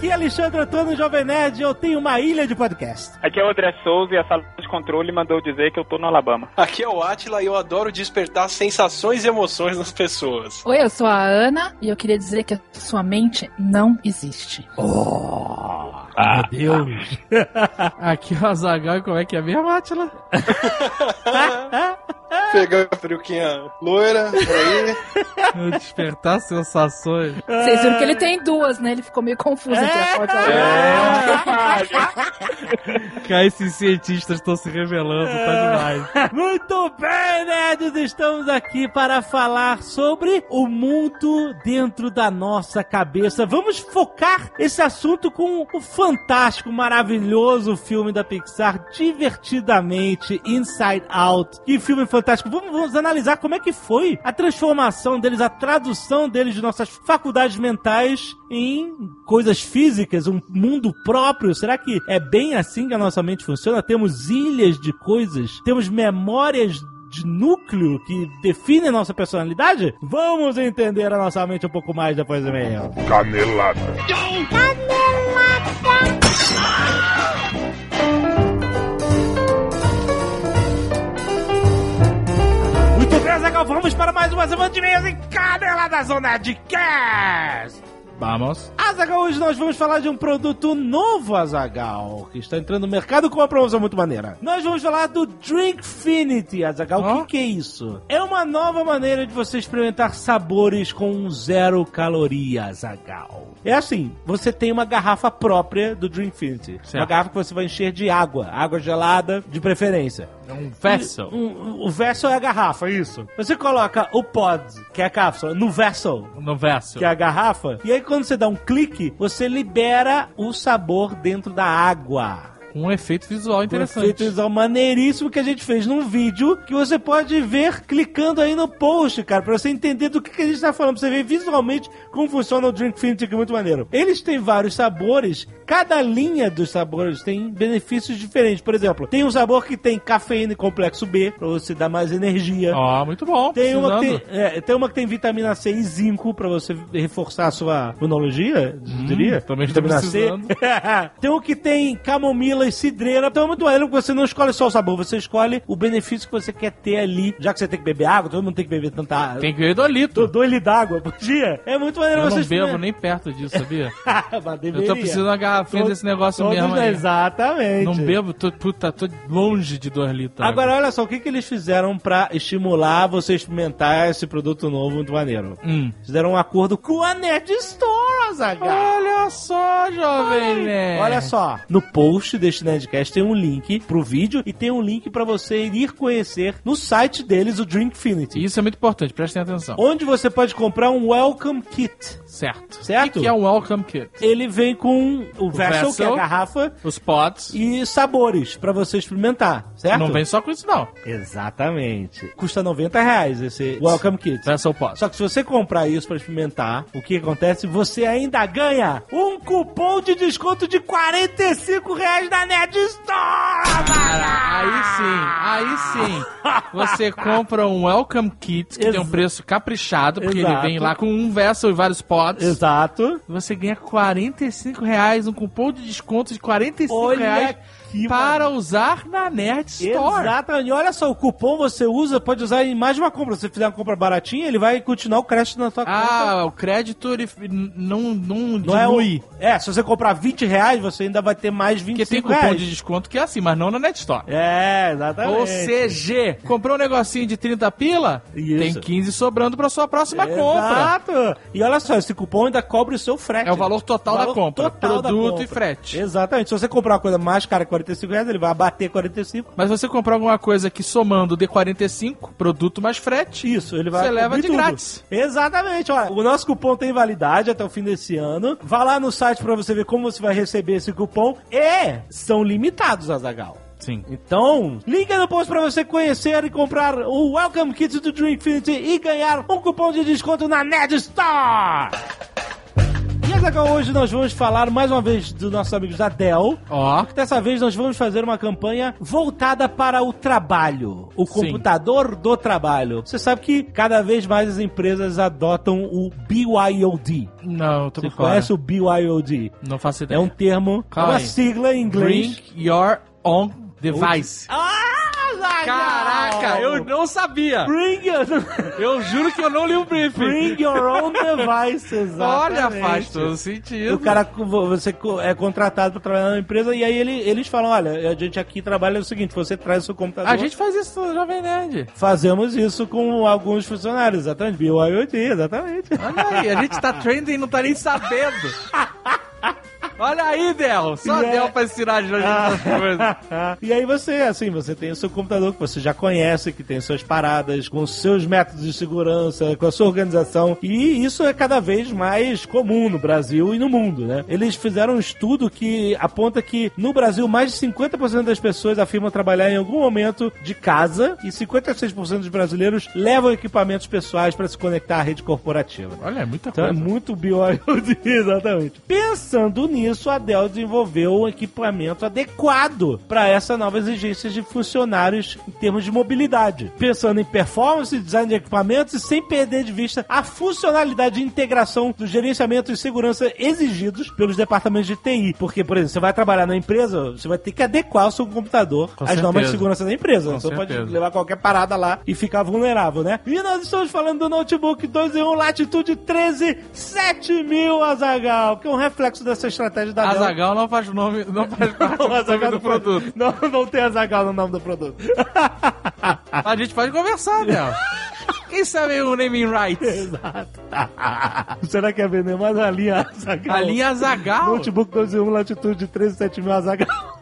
Aqui é Alexandre Antônio, Jovem Nerd, eu tenho uma ilha de podcast. Aqui é o André Souza e a sala de controle mandou dizer que eu tô no Alabama. Aqui é o Atila e eu adoro despertar sensações e emoções nas pessoas. Oi, eu sou a Ana e eu queria dizer que a sua mente não existe. Ah, Meu Deus! Aqui é o Azagal e como é que é mesmo, Atila? Pegando a peruquinha loira, por aí. Despertar sensações. Vocês viram que ele tem duas, né? Ele ficou meio confuso entre e Cara, esses cientistas estão se revelando, tá demais. Muito bem, nerds! Estamos aqui para falar sobre o mundo dentro da nossa cabeça. Vamos focar esse assunto com o fantástico, maravilhoso filme da Pixar, divertidamente, Inside Out. Que filme fantástico! Vamos, vamos analisar como é que foi a transformação deles, a tradução deles de nossas faculdades mentais em coisas físicas, um mundo próprio. Será que é bem assim que a nossa mente funciona? Temos ilhas de coisas, temos memórias de núcleo que definem a nossa personalidade? Vamos entender a nossa mente um pouco mais depois do meio. Canelada. Muito bem, Zagal, vamos para mais uma semana de meias em Canela da Zona de Cast. Vamos. Azagal, hoje nós vamos falar de um produto novo, Azagal, que está entrando no mercado com uma promoção muito maneira. Nós vamos falar do Drinkfinity, Azagal. O que, que é isso? É uma nova maneira de você experimentar sabores com zero calorias, Azagal. É assim, você tem uma garrafa própria do Drinkfinity. Uma Certo. garrafa que você vai encher de água, água gelada de preferência. É um vessel. Um- o vessel é a garrafa, isso. Você coloca o pod, que é a cápsula, no vessel, No vessel. que é a garrafa, e aí quando você dá um clique, você libera o sabor dentro da água. Com um efeito visual Um interessante. efeito visual maneiríssimo que a gente fez num vídeo que você pode ver clicando aí no post, cara, pra você entender do que, que a gente tá falando, pra você ver visualmente como funciona o Drinkfinity, que é muito maneiro. Eles têm vários sabores, cada linha dos sabores tem benefícios diferentes. Por exemplo, tem um sabor que tem cafeína e complexo B, pra você dar mais energia. Ó, muito bom. Tem uma, que tem, é, tem uma que tem vitamina C e zinco pra você reforçar a sua imunologia, diria. Hum, também estou vitamina C. tem um que tem camomila e cidreira. Então é muito maneiro que você não escolhe só o sabor, você escolhe o benefício que você quer ter ali. Já que você tem que beber água, todo mundo tem que beber tanta água. Tem que ver do litro. Dois litros d'água por dia. É muito maneiro Eu não você bebo experimentar. nem perto disso, sabia? Eu tô precisando de uma garrafinha Todo- desse negócio mesmo aí. Exatamente. Não bebo, tô, puta, tô longe de 2 litros. Agora, olha só, o que, que eles fizeram pra estimular você a experimentar esse produto novo muito maneiro? Hum. Fizeram um acordo com a Nerd Store, Azaghal. Olha só, jovem né? Olha só, no post deste Nerdcast tem um link pro vídeo e tem um link pra você ir conhecer no site deles o Drinkfinity. Isso é muito importante, prestem atenção. Onde você pode comprar um Welcome Kit. Certo. Certo? O que, é um welcome kit? Ele vem com o, vessel, que é a vessel. garrafa, Os pods. e sabores pra você experimentar, certo? Não vem só com isso, não. Exatamente. Custa 90 reais esse Welcome Kit. Vessel pod. Só que se você comprar isso pra experimentar, o que acontece? Você ainda ganha um cupom de desconto de 45 reais da Nerd Store! Aí sim, aí sim. Você compra um welcome kit que Ex- tem um preço caprichado, porque Exato. ele vem lá com um vessel e vários pods. Exato. Você ganha 45 reais, um cupom de desconto de 45 Olha reais que para usar na Nerd Store. Exatamente. E olha só, o cupom você usa, pode usar em mais de uma compra. Se você fizer uma compra baratinha, ele vai continuar o crédito na sua conta. Ah, o crédito ele não, não, Não é, o, diminui. é, se você comprar 20 reais, você ainda vai ter mais Porque tem 25 cupom reais. de desconto que é assim, mas não na Net Store. É, exatamente. Ou CG. Comprou um negocinho de 30 pila? Isso. Tem 15 sobrando pra sua próxima compra. Exato. E olha só, esse cupom ainda cobre o seu frete. É o valor total da Valor compra. total da Produto compra. e frete. Exatamente. Se você comprar uma coisa mais cara que 45 reais, ele vai bater 45. Mas você comprar alguma coisa que somando de 45, produto mais frete, Isso, ele vai Você leva de tudo. grátis. Exatamente. Olha, o nosso cupom tem validade até o fim desse ano. Vá lá no site pra você ver como você vai receber esse cupom. E são limitados, Azagal. Sim. Então, liga no post pra você conhecer e comprar o Welcome Kit do Dream Infinity e ganhar um cupom de desconto na Nerd Store. E Azaghal, hoje nós vamos falar mais uma vez dos nossos amigos da Dell. Ó. Dessa vez nós vamos fazer uma campanha voltada para o trabalho, o Sim. computador do trabalho. Você sabe que cada vez mais as empresas adotam o BYOD. Não, tô Você por fora. conhece o BYOD? Não faço ideia. É um termo, é Calma uma aí. sigla em inglês. Bring your own device. Ah! Caraca, eu não sabia. Bring your, Eu juro que eu não li o briefing. bring your own device, Olha, faz todo sentido. O cara, você é contratado para trabalhar na empresa e aí ele- eles falam: olha, a gente aqui trabalha o seguinte: você traz o seu computador. A gente faz isso no Jovem Nerd. Fazemos isso com alguns funcionários, exatamente. BYOD, exatamente. Olha aí, a gente tá trending e não tá nem sabendo. Olha aí, Del. Só é- Del pra ensinar a gente essas coisas. e aí você, assim, você tem o seu computador que você já conhece, que tem suas paradas, com seus métodos de segurança, com a sua organização. E isso é cada vez mais comum no Brasil e no mundo, né? Eles fizeram um estudo que aponta que no Brasil mais de 50% das pessoas afirmam trabalhar em algum momento de casa e 56% dos brasileiros levam equipamentos pessoais para se conectar à rede corporativa. Olha, é muita Então é coisa. muito BYOD, exatamente. Pensando nisso, a Dell desenvolveu um equipamento adequado para essa nova exigência de funcionários em termos de mobilidade. Pensando em performance, design de equipamentos e sem perder de vista a funcionalidade de integração do gerenciamento e segurança exigidos pelos departamentos de TI. Porque, por exemplo, você vai trabalhar na empresa, você vai ter que adequar o seu computador Com às normas de certeza. segurança da empresa. Com Você pode certeza. levar qualquer parada lá e ficar vulnerável, né? E nós estamos falando do notebook 2 em 1 Latitude 13 7000 Azagal, que é um reflexo dessa estratégia da Dell. Azagal não faz nome, não faz parte O do nome do não produto. Não, não tem Azagal no nome do produto. A gente pode conversar, Del. Quem sabe o naming rights? Exato. Será que é vender mais a linha Azagal? A linha Azagal. Notebook 12 em 1 Latitude 13 7000 Azagal.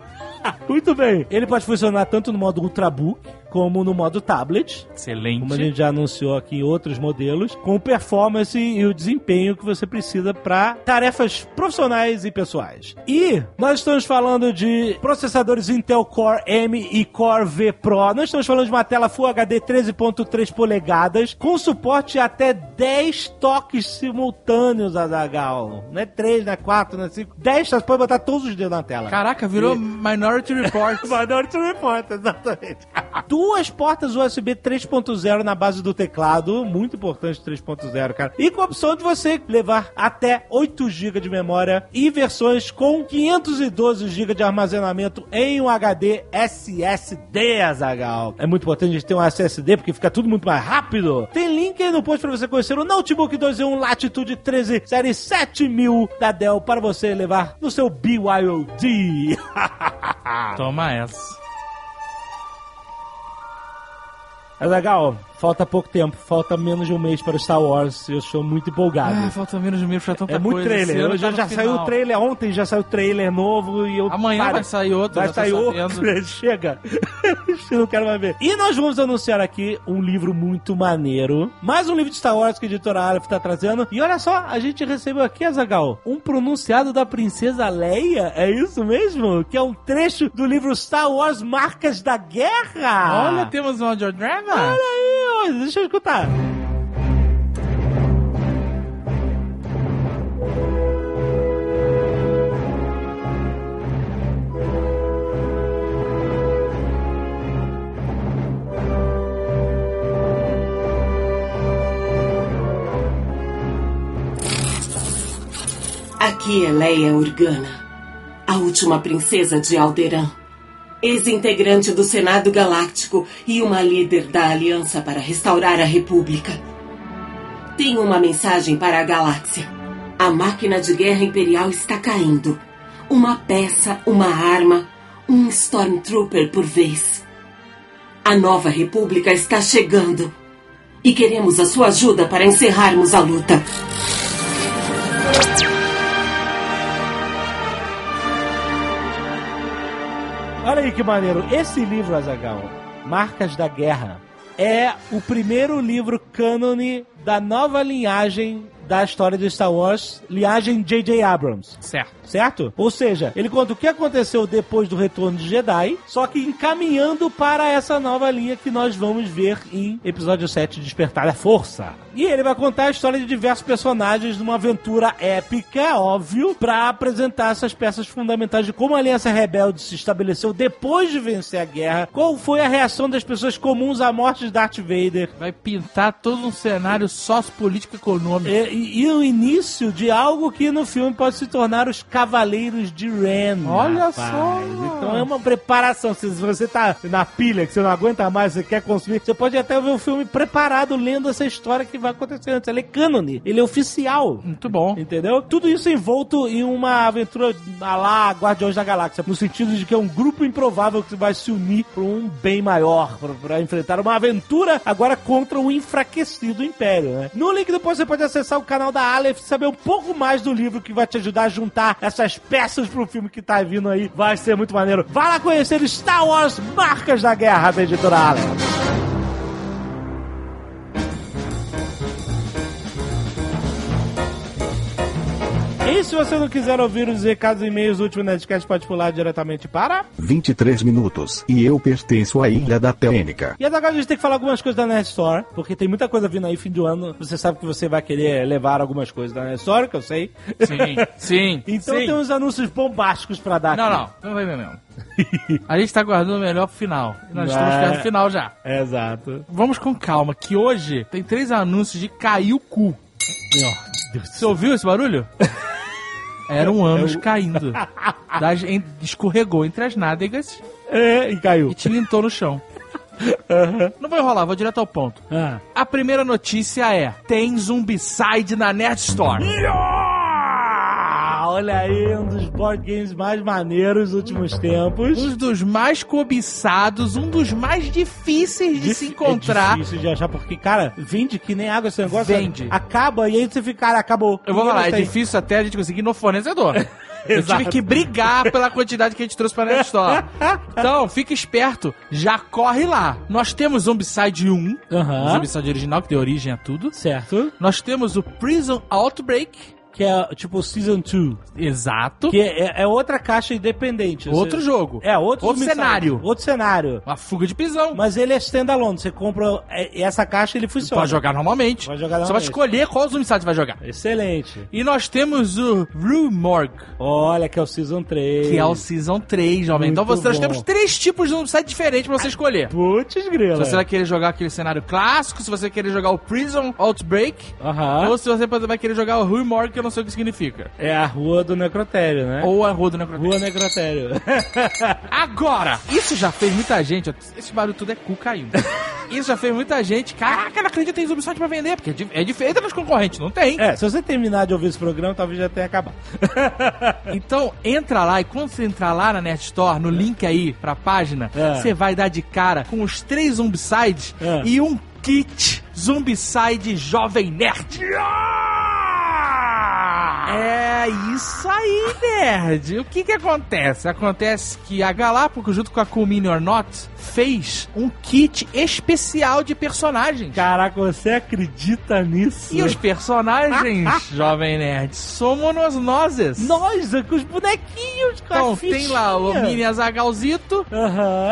Muito bem. Ele pode funcionar tanto no modo Ultrabook como no modo tablet. Excelente. como a gente já anunciou aqui em outros modelos, com performance e o desempenho que você precisa para tarefas profissionais e pessoais. E nós estamos falando de processadores Intel Core M e Core V Pro. Nós estamos falando de uma tela Full HD 13.3 polegadas com suporte a até 10 toques simultâneos, Azagal. Não é 3, não é 4, não é 5. 10, você pode botar todos os dedos na tela. Caraca, virou Minority Report. Minority Report, exatamente. Duas portas USB 3.0 na base do teclado, muito importante 3.0, cara. E com a opção de você levar até 8 GB de memória e versões com 512 GB de armazenamento em um HD SSD, Azagal. É muito importante a gente ter um SSD porque fica tudo muito mais rápido. Tem link aí no post para você conhecer o Notebook 2 em 1 Latitude 13 série 7000 da Dell para você levar no seu BYOD. Toma essa. É legal, falta pouco tempo, falta menos de um mês para o Star Wars. Eu estou muito empolgado. Ah, falta menos de um mês pra tanta é muito coisa. trailer. Esse ano Eu já, tá já saiu o trailer ontem, já saiu o trailer novo e eu. Amanhã Cara, vai sair outro. Vai sair outro. Chega. Eu não quero mais ver. E nós vamos anunciar aqui um livro muito maneiro. Mais um livro de Star Wars que a editora Aleph tá trazendo. E olha só, a gente recebeu aqui, Azagal, um pronunciado da Princesa Leia. É isso mesmo? Que é um trecho do livro Star Wars Marcas da Guerra. Olha, temos um audiodrama. Olha aí, ó, deixa eu escutar. Aqui é Leia Organa, a última princesa de Alderan, ex-integrante do Senado Galáctico e uma líder da Aliança para restaurar a República. Tenho uma mensagem para a galáxia. A máquina de guerra imperial está caindo. Uma peça, uma arma, um Stormtrooper por vez. A nova República está chegando. E queremos a sua ajuda para encerrarmos a luta. Olha aí que maneiro. Esse livro, Azagal, Marcas da Guerra, é o primeiro livro cânone da nova linhagem da história de Star Wars, liagem J.J. Abrams. Certo. Certo? Ou seja, ele conta o que aconteceu depois do retorno de Jedi, só que encaminhando para essa nova linha que nós vamos ver em episódio 7, Despertar da Força. E ele vai contar a história de diversos personagens numa aventura épica, óbvio, para apresentar essas peças fundamentais de como a Aliança Rebelde se estabeleceu depois de vencer a guerra, qual foi a reação das pessoas comuns à morte de Darth Vader, Vai pintar todo um cenário sociopolítico econômico. e, e- e o início de algo que no filme pode se tornar os Cavaleiros de Ren. Olha rapaz. só. Então é uma preparação. Se você tá na pilha, que você não aguenta mais, você quer consumir, você pode até ver o filme preparado, lendo essa história que vai acontecer antes. Ele é cânone, ele é oficial. Muito bom. Entendeu? Tudo isso envolto em uma aventura a lá Guardiões da Galáxia, no sentido de que é um grupo improvável que vai se unir para um bem maior, pra enfrentar uma aventura agora contra o enfraquecido Império, né? No link depois você pode acessar o canal da Aleph saber um pouco mais do livro que vai te ajudar a juntar essas peças pro filme que tá vindo aí. Vai ser muito maneiro. Vá lá conhecer Star Wars Marcas da Guerra da editora Aleph. E se você não quiser ouvir os recados e e-mails do último Nerdcast, pode pular diretamente para... 23 minutos e eu pertenço à Ilha da Telênica. E agora a gente tem que falar algumas coisas da Nerd Store, porque tem muita coisa vindo aí fim do ano. Você sabe que você vai querer levar algumas coisas da Nerd Store, que eu sei. Sim, sim. Então sim. tem uns anúncios bombásticos pra dar Não, aqui. não. Não vai ver mesmo. A gente tá guardando o melhor pro final. Nós estamos É. perto do final já. Exato. Vamos com calma, que hoje tem três anúncios de cair o cu. Você ouviu esse barulho? Era um ânus caindo. Das- em- escorregou entre as nádegas É, e caiu. e tilintou no chão. Não vou enrolar, vou direto ao ponto. Ah. A primeira notícia é: tem Zumbicide na Nerd Store. Ah, olha aí, um dos board games mais maneiros dos últimos tempos. Um dos mais cobiçados, um dos mais difíceis de se Dif- encontrar. É difícil de achar, porque, cara, vende que nem água esse negócio. Vende. Acaba e aí você fica, cara, acabou. Eu vou falar, é difícil até a gente conseguir no fornecedor. Eu Exato. tive que brigar pela quantidade que a gente trouxe pra Net Store. Então, fica esperto, já corre lá. Nós temos Zombicide 1, Aham. o Zombicide original, que deu origem a tudo. Certo. Nós temos o Prison Outbreak, Que é tipo Season 2. exato. Que é, é outra caixa independente. Outro Você- jogo. É, outro, Outro cenário. Outro cenário. Uma fuga de prisão. Mas ele é standalone. Você compra é, essa caixa ele funciona. Pode jogar normalmente. Pode jogar Você vai normalmente. escolher qual Zombicide você vai jogar. Excelente. E nós temos o Rue Morgue, Olha, que é o Season 3. que é o Season 3, jovem. Então Muito você, nós temos três tipos de Zombicide diferentes pra você escolher. Putz, grila. Se você vai querer jogar aquele cenário clássico, se você querer jogar o Prison Outbreak, Aham. ou se você vai querer jogar o Rue Morgue, que eu não sei o que significa. É a rua do necrotério, né? Ou a Rua do Necrotério. Rua necrotério. Agora, isso já fez muita gente. Esse barulho tudo é cu caindo. Isso já fez muita gente. Caraca, não acredito que tem Ubisoft pra vender, porque é é diferente dos concorrentes, não tem. é, se você terminar de ouvir esse programa, talvez já tenha acabado. Então, entra lá e quando você entrar lá na Net Store, no link aí pra página, É. você vai dar de cara com os três Zombicides É. e um kit Zombicide Jovem Nerd. É isso aí, nerd. O que que acontece? Acontece que a Galápagos, junto com a Cool Mini or Not, fez um kit especial de personagens. Caraca, você acredita nisso? E os personagens, Jovem Nerd, somos nós. Nós, com os bonequinhos, com Então, tem lá o. Mini Azagalzito,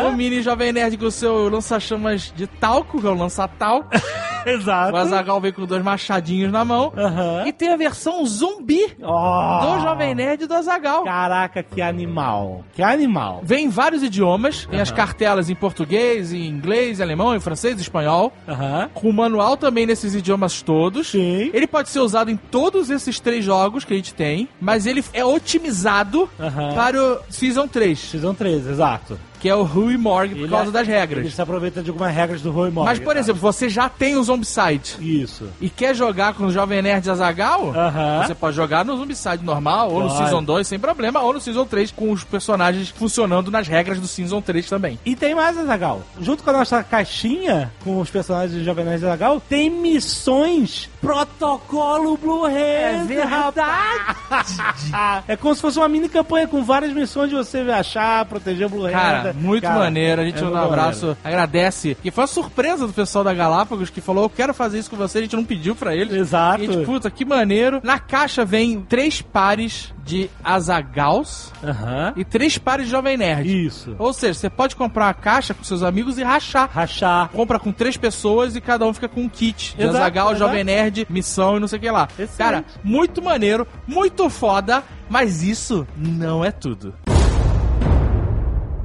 o Mini Jovem Nerd com o seu lança-chamas de talco, que é o lança-talco. Exato. o Azagal vem com dois machadinhos na mão. Aham. E tem a versão zumbi Oh. do Jovem Nerd e do Azagal. Caraca, que animal. Que animal. Vem em vários idiomas, tem as cartelas em português, em inglês, em alemão, em francês, em espanhol. Aham. Com o manual também nesses idiomas todos. Sim. Ele pode ser usado em todos esses três jogos que a gente tem, mas ele é otimizado para o Season 3, Season 3, exato. Que é o Rui Morgue por Ele causa é- das regras. Ele se aproveita de algumas regras do Roy Morgan. Mas, por exemplo, você já tem o Zombicide Isso. e quer jogar com o Jovem Nerd Azagal, Aham. você pode jogar no Zombicide normal, ou no Pode. Season 2 sem problema, ou no Season 3 com os personagens funcionando nas regras do Season 3 também. E tem mais, Azagal. Junto com a nossa caixinha, com os personagens de Jovem Nerd Azagal, tem missões protocolo Blue Hand. É verdade. é como se fosse uma mini campanha com várias missões de você achar, proteger o Blue Hand. Cara, foda. muito Cara, maneiro. A gente é manda um abraço, agradece. Que foi uma surpresa do pessoal da Galápagos que falou: Eu quero fazer isso com você. A gente não pediu pra eles. Exato. E a gente, puta, que maneiro. Na caixa vem três pares de Azagals Aham. e três pares de Jovem Nerd. Isso. Ou seja, você pode comprar uma caixa com seus amigos e rachar. Rachar. Compra com três pessoas e cada um fica com um kit de Exato, Azagal, exato. Jovem Nerd, missão e não sei o que lá. Excelente. Cara, muito maneiro, muito foda, mas isso não é tudo.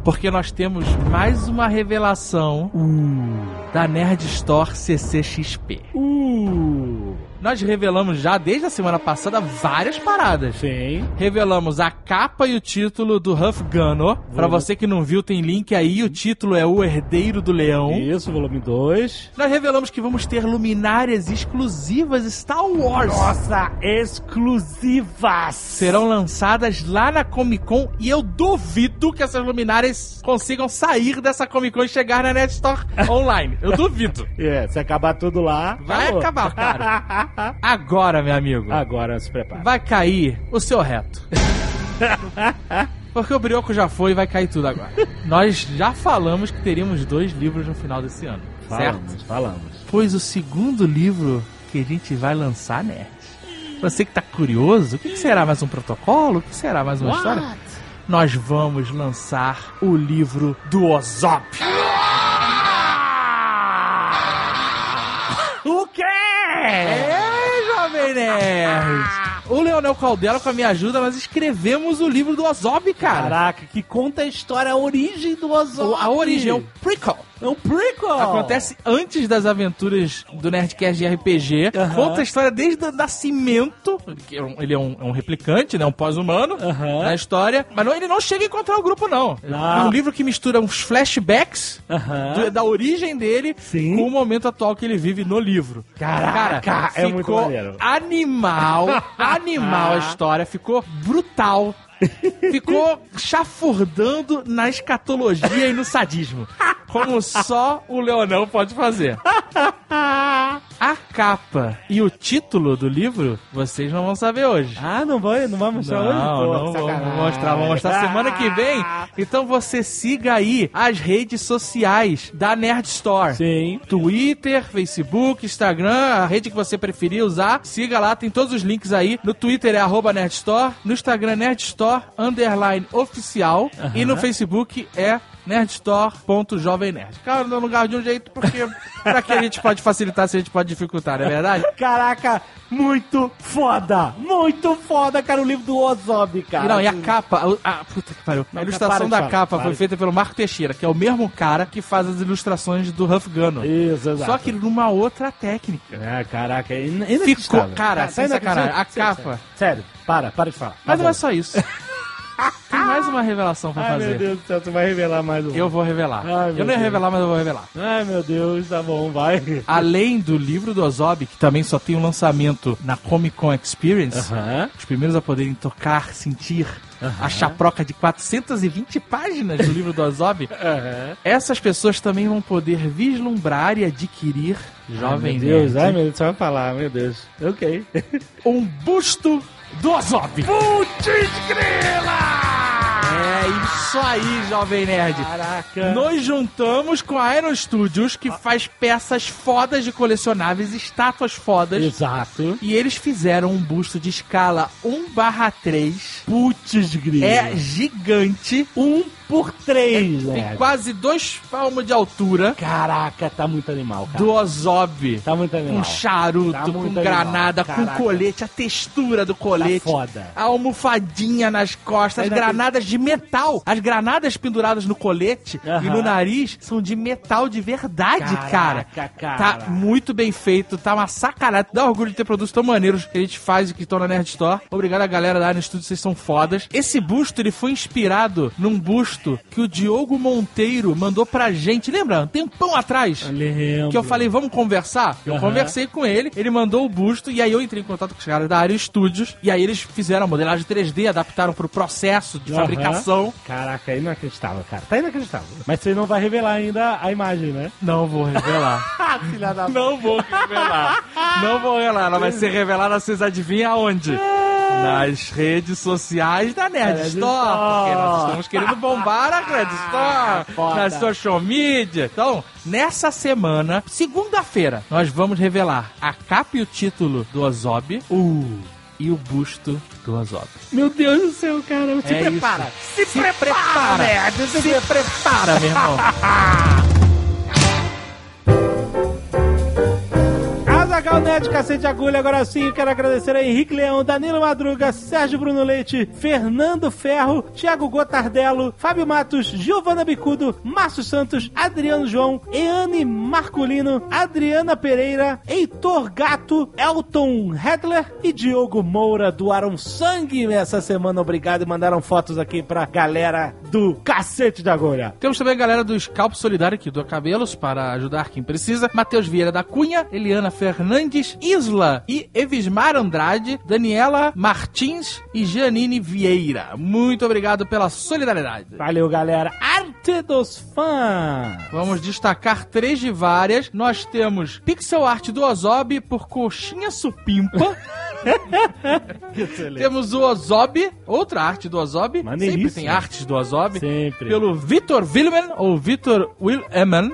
Porque nós temos mais uma revelação da Nerd Store CCXP. Uh. Nós revelamos já desde a semana passada várias paradas. Sim. Revelamos a capa e o título do Huff Gunner. Pra você que não viu, tem link aí. O título é O Herdeiro do Leão. Isso, volume 2. Nós revelamos que vamos ter luminárias exclusivas Star Wars. Nossa, exclusivas. Serão lançadas lá na Comic Con e eu duvido que essas luminárias consigam sair dessa Comic Con e chegar na Net Store online. Eu duvido. É, se acabar tudo lá. Vai acabou. acabar, cara. Agora, meu amigo, Agora se prepara. vai cair o seu reto. Porque o brioco já foi e vai cair tudo agora. Nós já falamos que teríamos dois livros no final desse ano, certo? Falamos, falamos. Pois o segundo livro que a gente vai lançar, Nerd. Você que tá curioso, o que que será mais um protocolo? O que será mais uma história? Nós vamos lançar o livro do Ozop. Jovem Nerd! O Leonel Caldela, com a minha ajuda, nós escrevemos o livro do Ozop, cara. Caraca, que conta a história, a origem do Ozop. O- A origem é o prequel. É um prequel. Acontece antes das aventuras do Nerdcast de RPG. Conta a história desde o nascimento. que é Ele é um, é um replicante, né? Um pós-humano Aham. na história. Mas não, ele não chega a encontrar o grupo, não. Não. É um livro que mistura uns flashbacks do- da origem dele Sim. com o momento atual que ele vive no livro. Caraca, Cara, é muito ficou maneiro. animal, animal a história, ficou brutal. Ficou chafurdando na escatologia e no sadismo. Como só o Leonel pode fazer. A capa e o título do livro, vocês não vão saber hoje. Ah, não vai, não vai mostrar Não, hoje? Pô, não vamos sacanagem. mostrar, vamos mostrar semana que vem. Então você siga aí as redes sociais da Nerd Store. Sim. Twitter, Facebook, Instagram, a rede que você preferir usar, siga lá, tem todos os links aí. No Twitter é arroba Nerdstore, no Instagram é Nerdstore, underline oficial, e no Facebook é nerdstore.jovemnerd. Cara, no lugar de um jeito, porque pra que a gente pode facilitar se a gente pode dificultar, não é verdade? Caraca, muito foda! Muito foda, cara, o livro do Ozob, cara. E não, e a capa, a, a- puta que pariu. A ilustração da capa foi feita pelo Marco Teixeira, que é o mesmo cara que faz as ilustrações do Huff Gunner. Isso, exato. Só que numa outra técnica. Ah, caraca, é. Ficou, cara, sem inacreditável. sacanagem, a capa. Sério, para, para de falar. Mas não é Tá só isso. Tem mais uma revelação pra Ai, meu fazer. Deus do céu, tu vai revelar mais um. Eu vou revelar. Ai, eu meu não ia Deus. revelar, mas eu vou revelar. Ai, meu Deus, tá bom, vai. Além do livro do Ozob, que também só tem um lançamento na Comic Con Experience, Aham. os primeiros a poderem tocar, sentir a chaproca de 420 páginas do livro do Ozob, Aham. essas pessoas também vão poder vislumbrar e adquirir, jovem Ai, meu Deus, nerd, ai, meu Deus, vai falar, meu Deus. Ok. um busto do Ozob. Putz, isso aí, jovem nerd. Caraca. Nos juntamos com a Iron Studios, que faz peças fodas de colecionáveis, estátuas fodas. Exato. E eles fizeram um busto de escala 1 barra 3. Putz, grila. É gigante. um por três, Tem né? quase dois palmos de altura. Caraca, tá muito animal, cara. Do Ozob. Tá muito animal. Com charuto, Tá com granada, animal. com Caraca. colete, a textura do Tá colete. foda. A almofadinha nas costas, as tem- granadas de metal. As granadas penduradas no colete e no nariz são de metal de verdade, cara. Caraca, cara. Tá muito bem feito, tá uma sacanagem. Dá orgulho de ter produtos tão maneiros que a gente faz e que estão na Nerd Store. Obrigado a galera da Iron Studios, vocês são fodas. Esse busto, ele foi inspirado num busto que o Diogo Monteiro mandou pra gente. Lembra? Um tempão atrás. Que eu falei, vamos conversar? Eu Aham. conversei com ele, ele mandou o busto, e aí eu entrei em contato com os caras da área Studios, e aí eles fizeram a modelagem 3D, adaptaram pro processo de Aham. fabricação. Caraca, é inacreditável, cara. Tá inacreditável. Mas você não vai revelar ainda a imagem, né? Não vou revelar. Filha da Não vou revelar. Não vou revelar. Ela vai ser revelada, vocês adivinham aonde? nas redes sociais da Nerd Nerd Store, Store. porque nós estamos querendo bombar a Nerd Store Foda. nas social media. Então, nessa semana, segunda-feira, nós vamos revelar a capa e o título do Ozob Uh. e o busto do Ozob. Meu Deus do céu, cara. Se É prepara. isso. Se, prepara, nerd, se, prepara, meu irmão. Azagal Nerd, cacete de agulha. Agora sim, quero agradecer a Henrique Leão, Danilo Madruga, Sérgio Bruno Leite, Fernando Ferro, Thiago Gotardello, Fábio Matos, Giovana Bicudo, Márcio Santos, Adriano João, Eane Marculino, Adriana Pereira, Heitor Gato, Elton Hedler e Diogo Moura doaram sangue essa semana. Obrigado e mandaram fotos aqui pra galera do cacete de agulha. Temos também a galera do Scalpo Solidário que doa cabelos para ajudar quem precisa. Matheus Vieira da Cunha, Eliana Fernandes, Isla e Evismar Andrade, Daniela Martins e Janine Vieira. Muito obrigado pela solidariedade. Valeu, galera. Arte dos fãs. Vamos destacar três de várias. Nós temos pixel art do Ozob por Coxinha Supimpa. temos o Ozob, outra arte do Ozob. Sempre tem artes do Ozob. Sempre. Pelo Vitor Willeman, ou Vitor Willeman.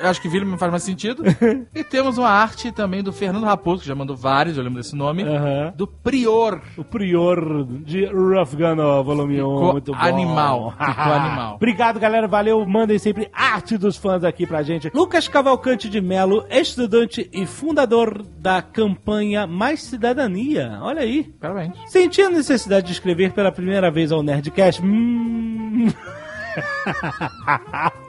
Eu acho que Willeman faz mais sentido. e temos uma arte também do Fernando Raposo, que já mandou vários, eu lembro desse nome. Aham. Do Prior. O Prior de Rough Gun, volume 1. Ficou muito bom. animal. Ficou animal. Obrigado, galera. Valeu. Mandem sempre arte dos fãs aqui pra gente. Lucas Cavalcante de Melo, estudante e fundador da campanha Mais Cidadania. Olha aí. Parabéns. Senti a necessidade de escrever pela primeira vez ao Nerdcast. Hum...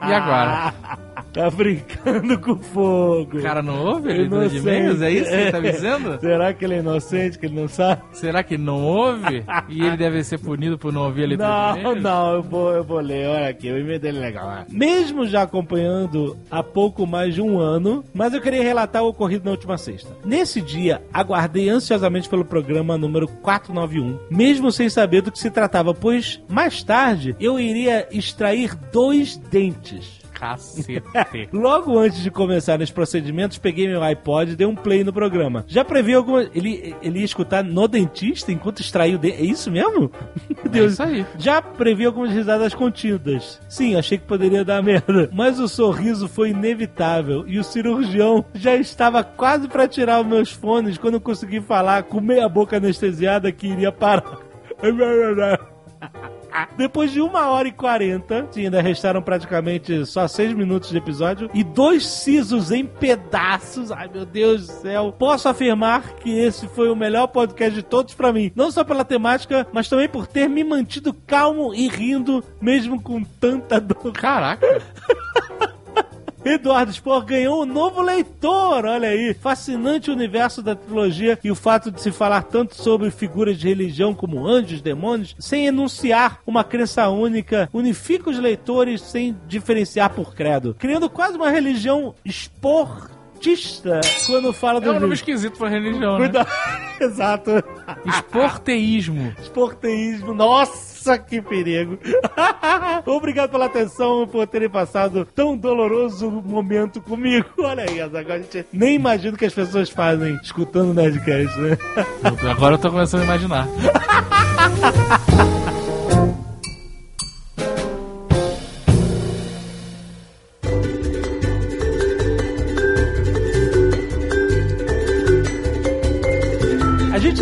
E agora? Tá brincando com fogo. O cara não ouve leitura de Inocente. e-mails? É isso que você tá me dizendo? Será que ele é inocente, que ele não sabe? Será que não ouve? E ele deve ser punido por não ouvir a leitura de Não, e-mails? não, eu vou, eu vou ler. Olha aqui, o e-mail dele é legal. Mesmo já acompanhando há pouco mais de um ano, mas eu queria relatar o ocorrido na última sexta. Nesse dia, aguardei ansiosamente pelo programa número 491, mesmo sem saber do que se tratava, pois mais tarde eu iria extrair dois dentes. Cacete. Logo antes de começar os procedimentos, peguei meu iPod e dei um play no programa. Já previ alguma. Ele, ele ia escutar no dentista enquanto extraiu o dente. É isso mesmo? Meu Deus. isso aí. Já previ algumas risadas contidas. Sim, achei que poderia dar merda. Mas o sorriso foi inevitável e o cirurgião já estava quase para tirar os meus fones quando eu consegui falar com meia boca anestesiada que iria parar. Depois de uma hora e quarenta, sim, ainda restaram praticamente só seis minutos de episódio, e dois sisos em pedaços, ai meu Deus do céu, posso afirmar que esse foi o melhor podcast de todos pra mim. Não só pela temática, mas também por ter me mantido calmo e rindo, mesmo com tanta dor. Caraca. Eduardo Spor ganhou um novo leitor, olha aí. Fascinante o universo da trilogia e o fato de se falar tanto sobre figuras de religião como anjos, demônios, sem enunciar uma crença única, unifica os leitores sem diferenciar por credo, criando quase uma religião quando fala É do um nome esquisito pra religião, né? Cuidado. Exato. Esporteísmo. Esporteísmo. Nossa, que perigo. Obrigado pela atenção por terem passado tão doloroso momento comigo. Olha aí, agora a gente nem imagina o que as pessoas fazem escutando o Nerdcast, né? Agora eu tô começando a imaginar.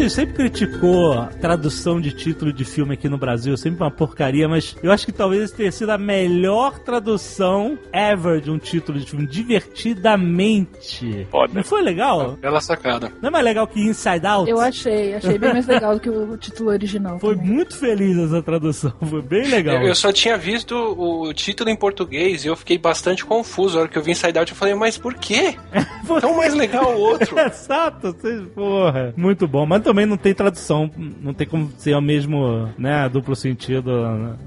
Gente sempre criticou a tradução de título de filme aqui no Brasil, sempre uma porcaria, mas eu acho que talvez tenha sido a melhor tradução ever de um título de filme, divertidamente. Foda. Não foi legal? Bela sacada. Não é mais legal que Inside Out? Eu achei, achei bem mais legal do que o título original. Foi também. muito feliz essa tradução, foi bem legal. Eu, eu só tinha visto o título em português e eu fiquei bastante confuso. A hora que eu vi Inside Out, eu falei, mas por quê? Tão mais legal o outro. Exato, vocês, porra. Muito bom, mas também não tem tradução, não tem como ser o mesmo, né, duplo sentido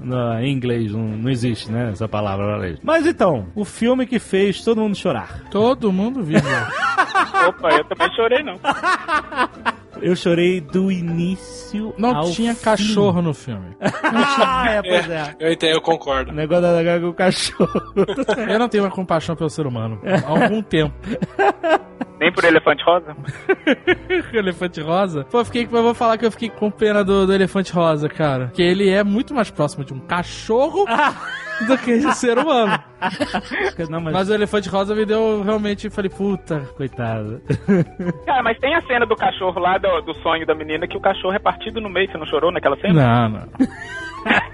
no, em inglês, não, não existe, né, essa palavra inglês. Mas então, o filme que fez todo mundo chorar. Todo mundo vive. Opa, eu também chorei não. Eu chorei do início Não ao tinha fim. cachorro no filme. ah, é, pois é. Eu entendo, eu concordo. O negócio da gaga com o cachorro. Eu não tenho uma compaixão pelo ser humano. Há algum tempo. Nem por elefante rosa? elefante rosa. Pô, eu, fiquei, eu vou falar que eu fiquei com pena do, do elefante rosa, cara. Porque ele é muito mais próximo de um cachorro do que de ser humano. Não, mas... Mas o elefante rosa me deu realmente. Falei, puta, coitado. Cara, mas tem a cena do cachorro lá, do, do sonho da menina, que o cachorro é partido no meio. Você não chorou naquela cena? Não, não.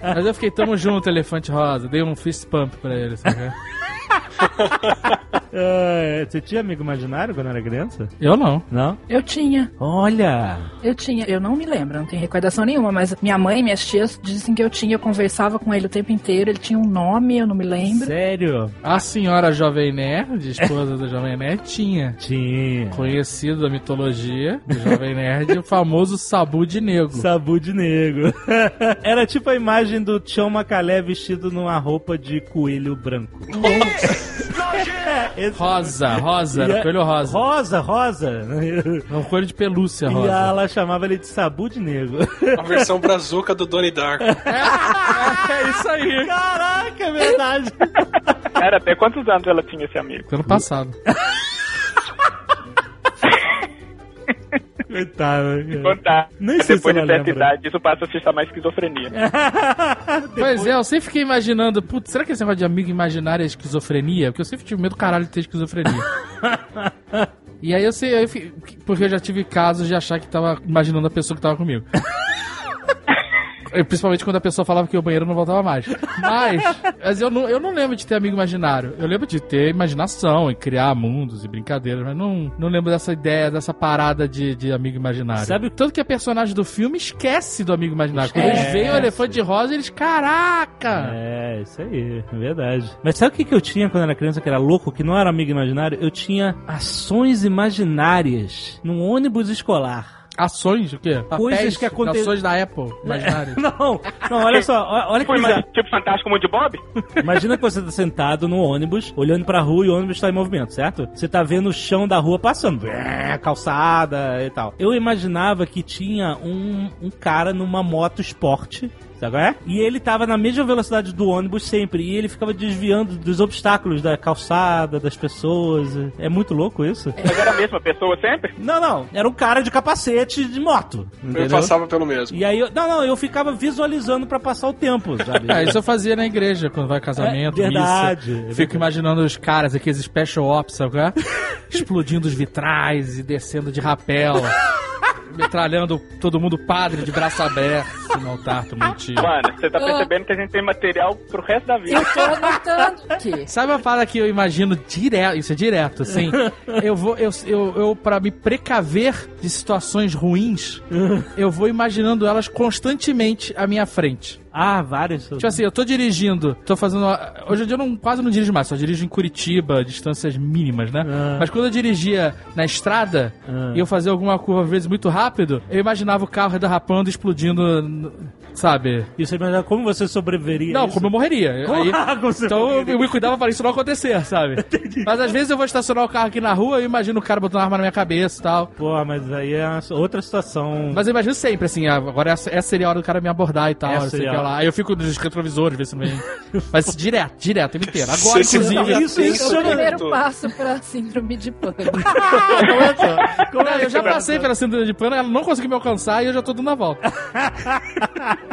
Mas eu fiquei, tamo junto, elefante rosa. Dei um fist pump pra ele, sabe? Ah, você tinha amigo imaginário quando era criança? Eu não. Não? Eu tinha. Olha! Eu tinha. Eu não me lembro, não tenho recordação nenhuma, mas minha mãe e minhas tias dizem que eu tinha. Eu conversava com ele o tempo inteiro. Ele tinha um nome, eu não me lembro. Sério? A senhora Jovem Nerd, esposa do Jovem Nerd, tinha. Tinha. Conhecido da mitologia do Jovem Nerd, o famoso Sabu de Negro. Sabu de negro. Era tipo a imagem do Tião Macalé vestido numa roupa de coelho branco. É, Rosa, rosa, era E a- coelho rosa. Rosa, rosa. É um coelho de pelúcia E rosa. ela chamava ele de Sabu de negro. A versão brazuca do Donnie Darko. É isso aí. Caraca, é verdade. Cara, até quantos anos ela tinha esse amigo? Ano passado. Coitado. cara. Contar. Nem sei se Depois de ela certa idade, isso passa a se chamar esquizofrenia. Pois é, eu sempre fiquei imaginando, putz, será que esse negócio de amigo imaginário é esquizofrenia? Porque eu sempre tive medo do caralho de ter esquizofrenia. E aí eu sei, eu porque eu já tive casos de achar que tava imaginando a pessoa que tava comigo. Principalmente quando a pessoa falava que o banheiro não voltava mais. Mas, mas eu, não, eu não lembro de ter amigo imaginário. Eu lembro de ter imaginação e criar mundos e brincadeiras, mas não, não lembro dessa ideia, dessa parada de, de amigo imaginário. Sabe- Tanto que a personagem do filme esquece do amigo imaginário. Quando eles Esquece. veem o elefante rosa, eles, caraca! É, isso aí, é verdade. Mas sabe o que, que eu tinha quando era criança que era louco, que não era amigo imaginário? Eu tinha ações imaginárias num ônibus escolar. Ações, o quê? Coisas Papéis, que aconte- Ações da Apple, imaginário. Não, não, olha só, olha que Foi bizarro. mais tipo Fantástico Mundo de Bob? Imagina que você tá sentado no ônibus, olhando pra rua e o ônibus tá em movimento, certo? Você tá vendo o chão da rua passando, é, calçada e tal. Eu imaginava que tinha um, um cara numa moto esporte, sabe é? E ele tava na mesma velocidade do ônibus sempre, e ele ficava desviando dos obstáculos da calçada, das pessoas. É muito louco isso? Mas era a mesma pessoa sempre? Não, não, era um cara de capacete de moto, Eu entendeu? passava pelo mesmo. E aí, eu, não, não, eu ficava visualizando pra passar o tempo, sabe? Ah, isso eu fazia na igreja, quando vai casamento, É verdade, missa. é Fico imaginando os caras, aqueles special ops, sabe é? Explodindo os vitrais e descendo de rapel. metralhando todo mundo padre de braço aberto no altar, tiro. Mano, você tá percebendo que a gente tem material pro resto da vida. Eu tô anotando aqui. Sabe uma parada que eu imagino direto, isso é direto, assim? eu vou, eu, eu, eu para me precaver de situações ruins, eu vou imaginando elas constantemente à minha frente. Ah, vários. Tipo assim, eu tô dirigindo, tô fazendo. Hoje em dia eu não, quase não dirijo mais, só dirijo em Curitiba, distâncias mínimas, né? Ah. Mas quando eu dirigia na estrada Ah. e eu fazia alguma curva, às vezes, muito rápido, eu imaginava o carro derrapando, explodindo, sabe? E você imagina como você sobreviveria? Não, isso? como eu morreria. Aí- como então eu, morreria? eu me cuidava para isso não acontecer, sabe? Mas às vezes eu vou estacionar o carro aqui na rua e eu imagino o cara botando uma arma na minha cabeça e tal. Pô, mas aí é outra situação. Mas eu imagino sempre, assim, ah, agora essa, essa seria a hora do cara me abordar e tal, Essa seria a lá. Aí eu fico nos retrovisores, ver se não vem. Mas direto, direto, tempo inteiro. Agora, Você inclusive. Não, isso, isso É o primeiro passo pra síndrome de pânico. Não, eu já passei pela síndrome de pânico, ela não conseguiu me alcançar e eu já tô dando a volta.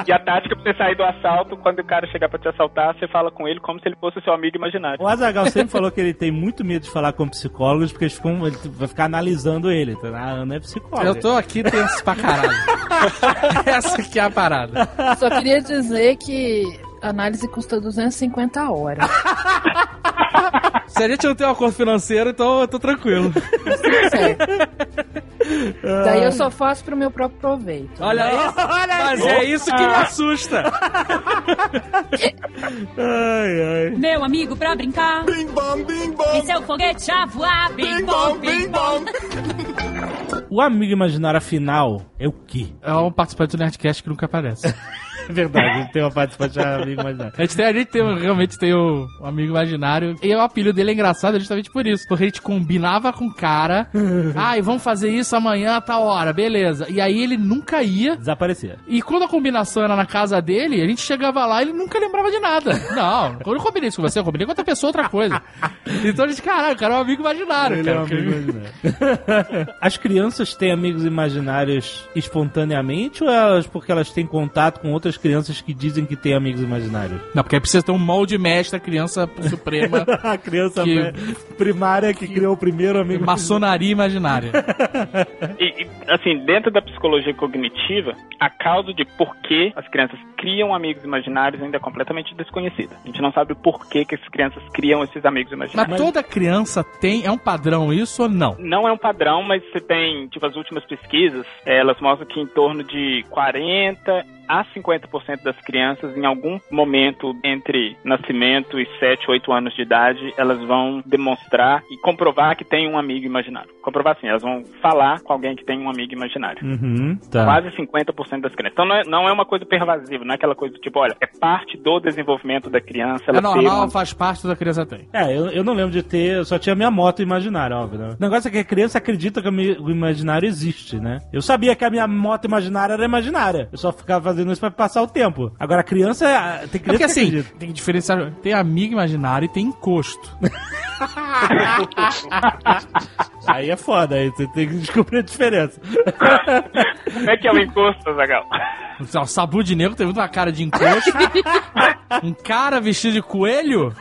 E a tática pra você sair do assalto, quando o cara chegar pra te assaltar, você fala com ele como se ele fosse seu amigo imaginário. O Azagal sempre falou que ele tem muito medo de falar com psicólogos porque eles ficam, ele vai ficar analisando ele. Então, A Ana é psicóloga. Eu tô aqui tenso pra caralho. Essa que é a parada. Só queria dizer que a análise custa 250 horas. Se a gente não tem um acordo financeiro, então eu tô tranquilo. Daí eu só faço pro meu próprio proveito. Olha aí. Mas é isso que me assusta. Ai, ai. Meu amigo, pra brincar. Bim bom, bim bom. E seu foguete a voar. Bim bom, bim bom. O amigo imaginário afinal é o quê? É um participante do Nerdcast que nunca aparece. É verdade, a gente tem uma participação de amigo imaginário. A gente, tem, a gente tem, realmente tem o, o amigo imaginário. E o apelido dele é engraçado justamente por isso. Porque a gente combinava com o cara. Ai, vamos fazer isso amanhã a tal hora, beleza. E aí ele nunca ia. Desaparecia. E quando a combinação era na casa dele, a gente chegava lá e ele nunca lembrava de nada. Não, quando eu combinei isso com você, eu combinei com outra pessoa outra coisa. Então a gente, caralho, o cara é um amigo imaginário, Ele é cara. um amigo imaginário. As crianças têm amigos imaginários espontaneamente ou elas porque elas têm contato com outras crianças que dizem que têm amigos imaginários? Não, porque aí precisa ter um molde mestre, a criança suprema, A criança Que- primária que criou o primeiro amigo maçonaria imaginária. E, e, assim, dentro da psicologia cognitiva, a causa de por que as crianças criam amigos imaginários ainda é completamente desconhecida. A gente não sabe o porquê que as crianças criam esses amigos Mas imaginários. toda criança tem, é um padrão isso ou não? Não é um padrão, mas você tem, tipo, as últimas pesquisas, elas mostram que em torno de 40 a 50% das crianças, em algum momento entre nascimento e 7, 8 anos de idade, elas vão demonstrar e comprovar que tem um amigo imaginário. Comprovar assim, elas vão falar com alguém que tem um amigo imaginário. Uhum, tá. Quase 50% das crianças. Então não é, não é uma coisa pervasiva, não é aquela coisa do tipo, olha, é parte do desenvolvimento da criança. Ela É normal, uma- faz parte da criança tem. É, eu, eu não lembro de ter, eu só tinha minha moto imaginária, óbvio. Né? O negócio é que a criança acredita que o amigo imaginário existe, né? Eu sabia que a minha moto imaginária era imaginária. Eu só ficava fazendo isso pra passar o tempo. Agora criança, tem É porque criança que assim, acredita. tem que diferenciar. Tem amigo imaginário e tem encosto. Aí é foda, aí você tem que descobrir a diferença. Como é que é o encosto, Zagal? O Sabu de Negro tem muito uma cara de encosto. um cara vestido de coelho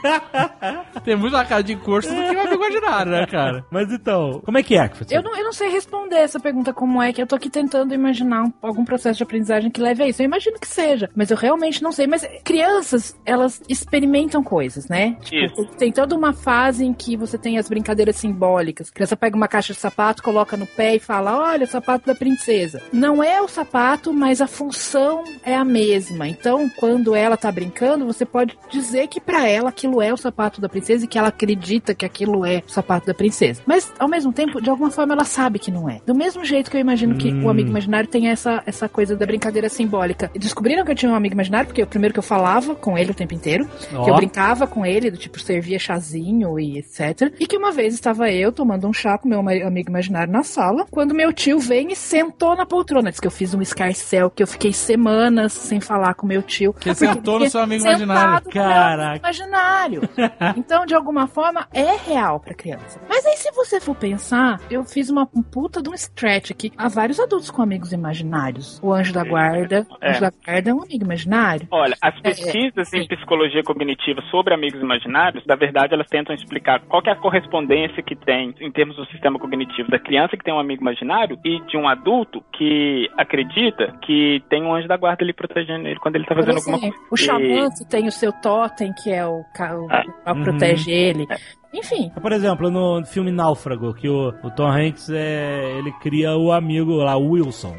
tem muito uma cara de encosto do que um amigo imaginário, né, cara? Mas então, como é que é? Eu não, eu não sei responder essa pergunta como é, que eu tô aqui tentando imaginar um- algum processo de aprendizagem que leve a isso. Eu imagino que seja, mas eu realmente não sei. Mas crianças, elas experimentam coisas, né? Tipo, Isso. tem toda uma fase em que você tem as brincadeiras simbólicas. A criança pega uma caixa de sapato, coloca no pé e fala: Olha, o sapato da princesa. Não é o sapato, mas a função é a mesma. Então, quando ela tá brincando, você pode dizer que pra ela aquilo é o sapato da princesa e que ela acredita que aquilo é o sapato da princesa. Mas, ao mesmo tempo, de alguma forma, ela sabe que não é. Do mesmo jeito que eu imagino que o amigo imaginário tem essa, essa coisa da brincadeira simbólica. E Descobriram que eu tinha um amigo imaginário, porque o primeiro que eu falava com ele o tempo inteiro, Ó. que eu brincava com ele, do tipo, servia chazinho e etc. E que uma vez estava eu tomando um chá com meu amigo imaginário na sala, quando meu tio vem e sentou na poltrona. Diz que eu fiz um escarcel, que eu fiquei semanas sem falar com meu tio. Que sentou no seu amigo imaginário. Caraca. imaginário. Então, de alguma forma, é real pra criança. Mas aí, se você for pensar, eu fiz uma um puta de um stretch aqui. Há vários adultos com amigos imaginários. O anjo da guarda. O É. anjo da guarda é um amigo imaginário. Olha, as É, pesquisas é, em sim. psicologia cognitiva sobre amigos imaginários, na verdade, elas tentam explicar qual que é a correspondência que tem em termos do sistema cognitivo da criança que tem um amigo imaginário e de um adulto que acredita que tem um anjo da guarda ali protegendo ele quando ele tá fazendo alguma exemplo, coisa. o E- xamã que tem o seu totem, que é o o Ah, que uhum. protege ele. Enfim, Por exemplo, no filme Náufrago, que o, o Tom Hanks é, ele cria o amigo lá, o Wilson.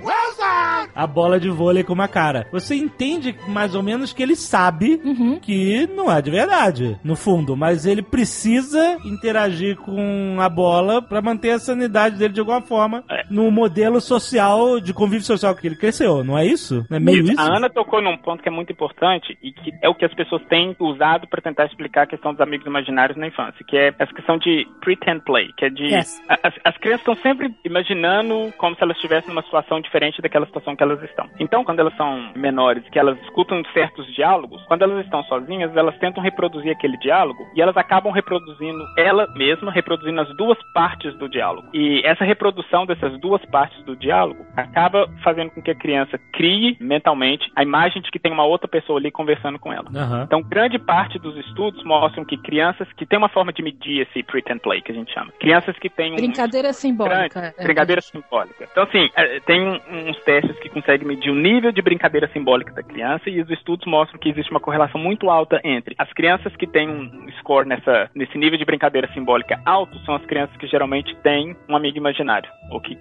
A bola de vôlei com uma cara. Você entende mais ou menos que ele sabe Uhum. que não é de verdade, no fundo, mas ele precisa interagir com a bola pra manter a sanidade dele de alguma forma É. no modelo social, de convívio social que ele cresceu, não é isso? Não é meio isso? A Ana tocou num ponto que é muito importante e que é o que as pessoas têm usado para tentar explicar a questão dos amigos imaginários na infância, que é essa questão de pretend play, que é de Yes. a- as, as crianças estão sempre imaginando como se elas estivessem numa situação diferente daquela situação que elas estão. Então, quando elas são menores, que elas escutam certos diálogos, quando elas estão sozinhas, elas tentam reproduzir aquele diálogo e elas acabam reproduzindo ela mesma, reproduzindo as duas partes do diálogo. E essa reprodução dessas duas partes do diálogo acaba fazendo com que a criança crie mentalmente a imagem de que tem uma outra pessoa ali conversando com ela. Aham. Então, grande parte dos estudos mostram que crianças que têm uma forma de medir esse pretend play, que a gente chama, crianças que têm um brincadeira simbólica. grande, É. brincadeira simbólica. Então, assim, é, tem uns testes que conseguem medir o nível de brincadeira simbólica da criança e os estudos mostram que existe uma correlação muito alta entre as crianças que têm um score nessa, nesse nível de brincadeira simbólica alto são as crianças que geralmente têm um amigo imaginário ou que,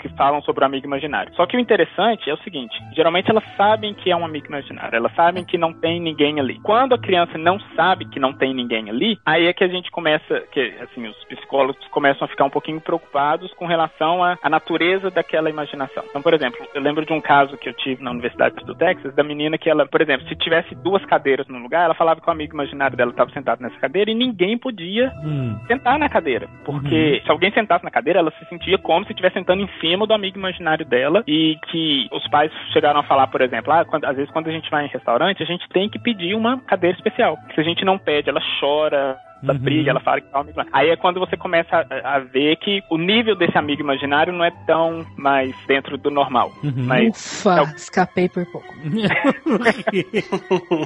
que falam sobre o amigo imaginário. Só que o interessante é o seguinte: geralmente elas sabem que é um amigo imaginário, elas sabem que não tem ninguém ali. Quando a criança não sabe que não tem ninguém ali, aí é que a gente começa, que assim, os psicólogos começam a ficar um pouquinho preocupados com relação à, à natureza daquela imaginação. Então, por exemplo, eu lembro de um caso que eu tive na Universidade do Texas, da menina que ela, por exemplo, se tivesse duas cadeiras no lugar, ela falava que o amigo imaginário dela estava sentado nessa cadeira e ninguém podia Hum. sentar na cadeira. Porque se alguém sentasse na cadeira, ela se sentia como se estivesse sentando em cima do amigo imaginário dela. E que os pais chegaram a falar, por exemplo, ah, quando- às vezes quando a gente vai em restaurante, a gente tem que pedir uma cadeira especial. Se a gente não pede, ela chora. Uhum. briga, ela fala que tá um amigo imaginário. Aí é quando você começa a, a ver que o nível desse amigo imaginário não é tão mais dentro do normal. Uhum. Mas Ufa, é o- escapei por pouco.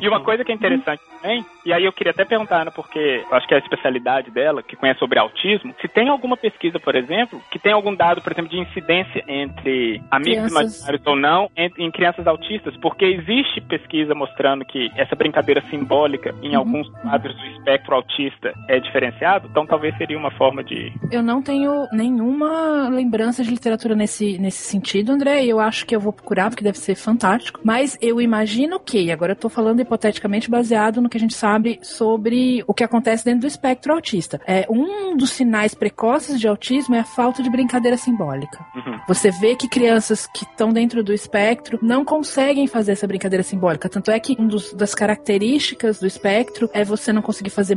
E uma coisa que é interessante também, e aí eu queria até perguntar, né, porque eu acho que é a especialidade dela, que conhece sobre autismo, se tem alguma pesquisa, por exemplo, que tem algum dado, por exemplo, de incidência entre amigos Crianças. imaginários ou não em, em crianças autistas, porque existe pesquisa mostrando que essa brincadeira simbólica em alguns quadros do espectro autista é diferenciado, então talvez seria uma forma de Eu não tenho nenhuma lembrança de literatura nesse, nesse sentido, André. Eu acho que eu vou procurar, porque deve ser fantástico. Mas eu imagino que, agora eu tô falando hipoteticamente baseado no que a gente sabe sobre o que acontece dentro do espectro autista. É, um dos sinais precoces de autismo é a falta de brincadeira simbólica. Uhum. Você vê que crianças que estão dentro do espectro não conseguem fazer essa brincadeira simbólica. Tanto é que uma das características do espectro é você não conseguir fazer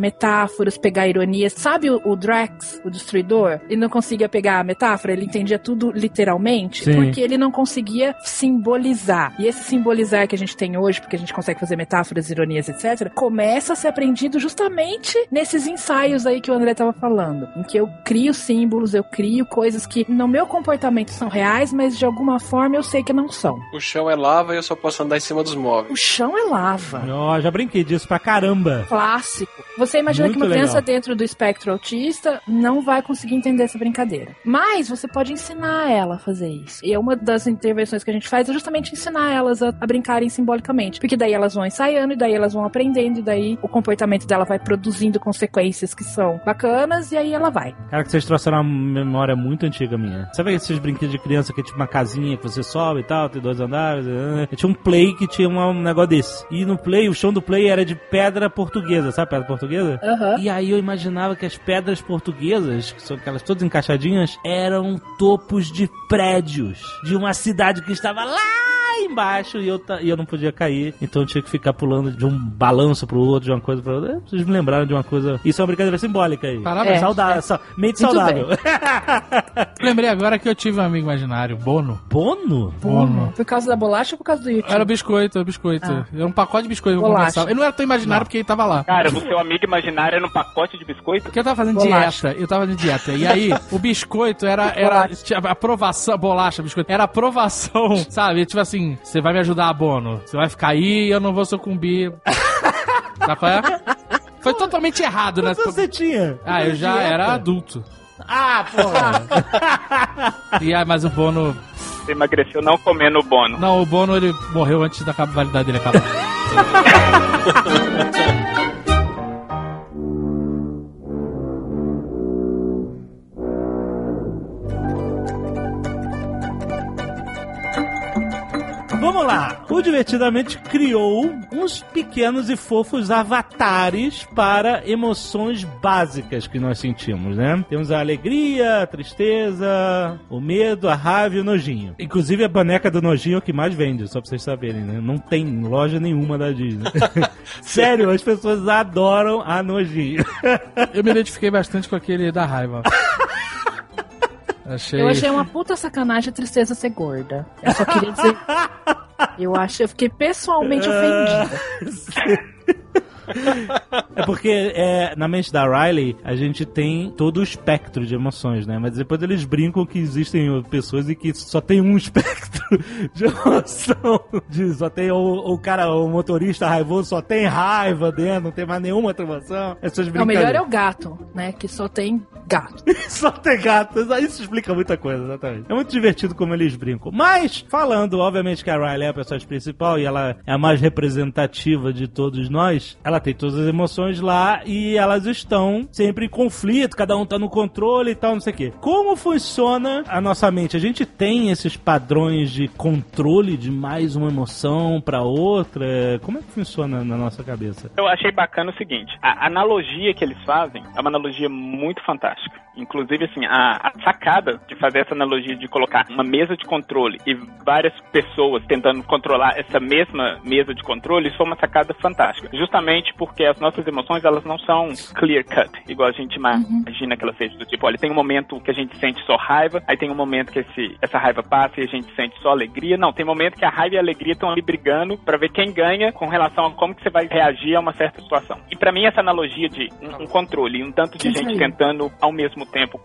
metáforas, pegar ironias. Sabe o, o Drax, o destruidor? Ele não conseguia pegar a metáfora, ele entendia tudo literalmente, Sim. porque ele não conseguia simbolizar. E esse simbolizar que a gente tem hoje, porque a gente consegue fazer metáforas, ironias, etc., começa a ser aprendido justamente nesses ensaios aí que o André estava falando, em que eu crio símbolos, eu crio coisas que no meu comportamento são reais, mas de alguma forma eu sei que não são. O chão é lava e eu só posso andar em cima dos móveis. O chão é lava. Ó, já brinquei disso pra caramba. Clássico. Você imagina Muito que uma legal. criança dentro do espectro autista não vai conseguir entender essa brincadeira. Mas você pode ensinar ela a fazer isso. E é uma das intervenções que a gente faz é justamente ensinar elas a, a brincarem simbolicamente. Porque daí elas vão ensaiando, e daí elas vão aprendendo, e daí o comportamento dela vai produzindo consequências que são bacanas, e aí ela vai. Cara, que vocês trouxeram uma memória muito antiga minha. Sabe esses brinquedos de criança que é tipo uma casinha que você sobe e tal, tem dois andares? eh, Tinha um play que tinha um negócio desse. E no play, o chão do play era de pedra portuguesa, sabe pedra portuguesa? Aham. E aí eu imaginava que as pedras portuguesas, que são aquelas todas encaixadinhas, eram topos de prédios de uma cidade que estava lá embaixo e eu, e eu não podia cair. Então eu tinha que ficar pulando de um balanço pro outro, de uma coisa pra outra. Vocês me lembraram de uma coisa. Isso é uma brincadeira simbólica aí. Parabéns. É. Saudável, sa- mente Muito saudável. Lembrei agora que eu tive um amigo imaginário, Bono. Bono? Bono. Por causa da bolacha ou por causa do YouTube? Era biscoito, era biscoito. Ah. Era um pacote de biscoito eu Bolacha. Ele não era tão imaginário porque ele tava lá. Cara, o seu amigo imaginário era um pacote de biscoito? Porque eu tava fazendo Bolacha. dieta, eu tava fazendo dieta. E aí, o biscoito era, era tinha aprovação, bolacha, biscoito, era aprovação, sabe? Tipo assim, você vai me ajudar, Bono. Você vai ficar aí e eu não vou sucumbir. Sabe qual é? Foi totalmente errado, né? Quantos você tinha? Ah, eu já Dieta? era adulto. Ah, porra. E aí, mas o Bono. Você emagreceu não comendo o bono. Não, o Bono ele morreu antes da validade dele acabar. Vamos lá. O Divertidamente criou uns pequenos e fofos avatares para emoções básicas que nós sentimos, né? Temos a alegria, a tristeza, o medo, a raiva e o nojinho. Inclusive a boneca do nojinho é o que mais vende, só pra vocês saberem, né? Não tem loja nenhuma da Disney. Sério, as pessoas adoram a nojinho. Eu me identifiquei bastante com aquele da raiva. Achei. Eu achei uma puta sacanagem a tristeza ser gorda. Eu só queria dizer. Eu acho, eu fiquei pessoalmente ofendida. É porque é, na mente da Riley a gente tem todo o espectro de emoções, né? Mas depois eles brincam que existem pessoas e que só tem um espectro de emoção. De, só tem o, o cara, o motorista raivoso, só tem raiva dentro, não tem mais nenhuma outra emoção. Essas Não, o melhor é brincadeiras. o gato, né? Que só tem gato. Só tem gato. Isso explica muita coisa, exatamente. É muito divertido como eles brincam. Mas, falando, obviamente, que a Riley é a personagem principal e ela é a mais representativa de todos nós, ela tem todas as emoções lá e elas estão sempre em conflito, cada um tá no controle e tal, não sei o quê. Como funciona a nossa mente? A gente tem esses padrões de controle de mais uma emoção para outra? Como é que funciona na nossa cabeça? Eu achei bacana o seguinte: a analogia que eles fazem é uma analogia muito fantástica. Inclusive, assim, a, a sacada de fazer essa analogia de colocar uma mesa de controle e várias pessoas tentando controlar essa mesma mesa de controle, isso foi uma sacada fantástica. Justamente porque as nossas emoções, elas não são clear cut, igual a gente imagina que elas sejam do tipo, olha, tem um momento que a gente sente só raiva, aí tem um momento que esse, essa raiva passa e a gente sente só alegria. Não, tem momento que a raiva e a alegria estão ali brigando para ver quem ganha com relação a como que você vai reagir a uma certa situação. E para mim essa analogia de um, um controle, um tanto de Quem gente tentando ao mesmo tempo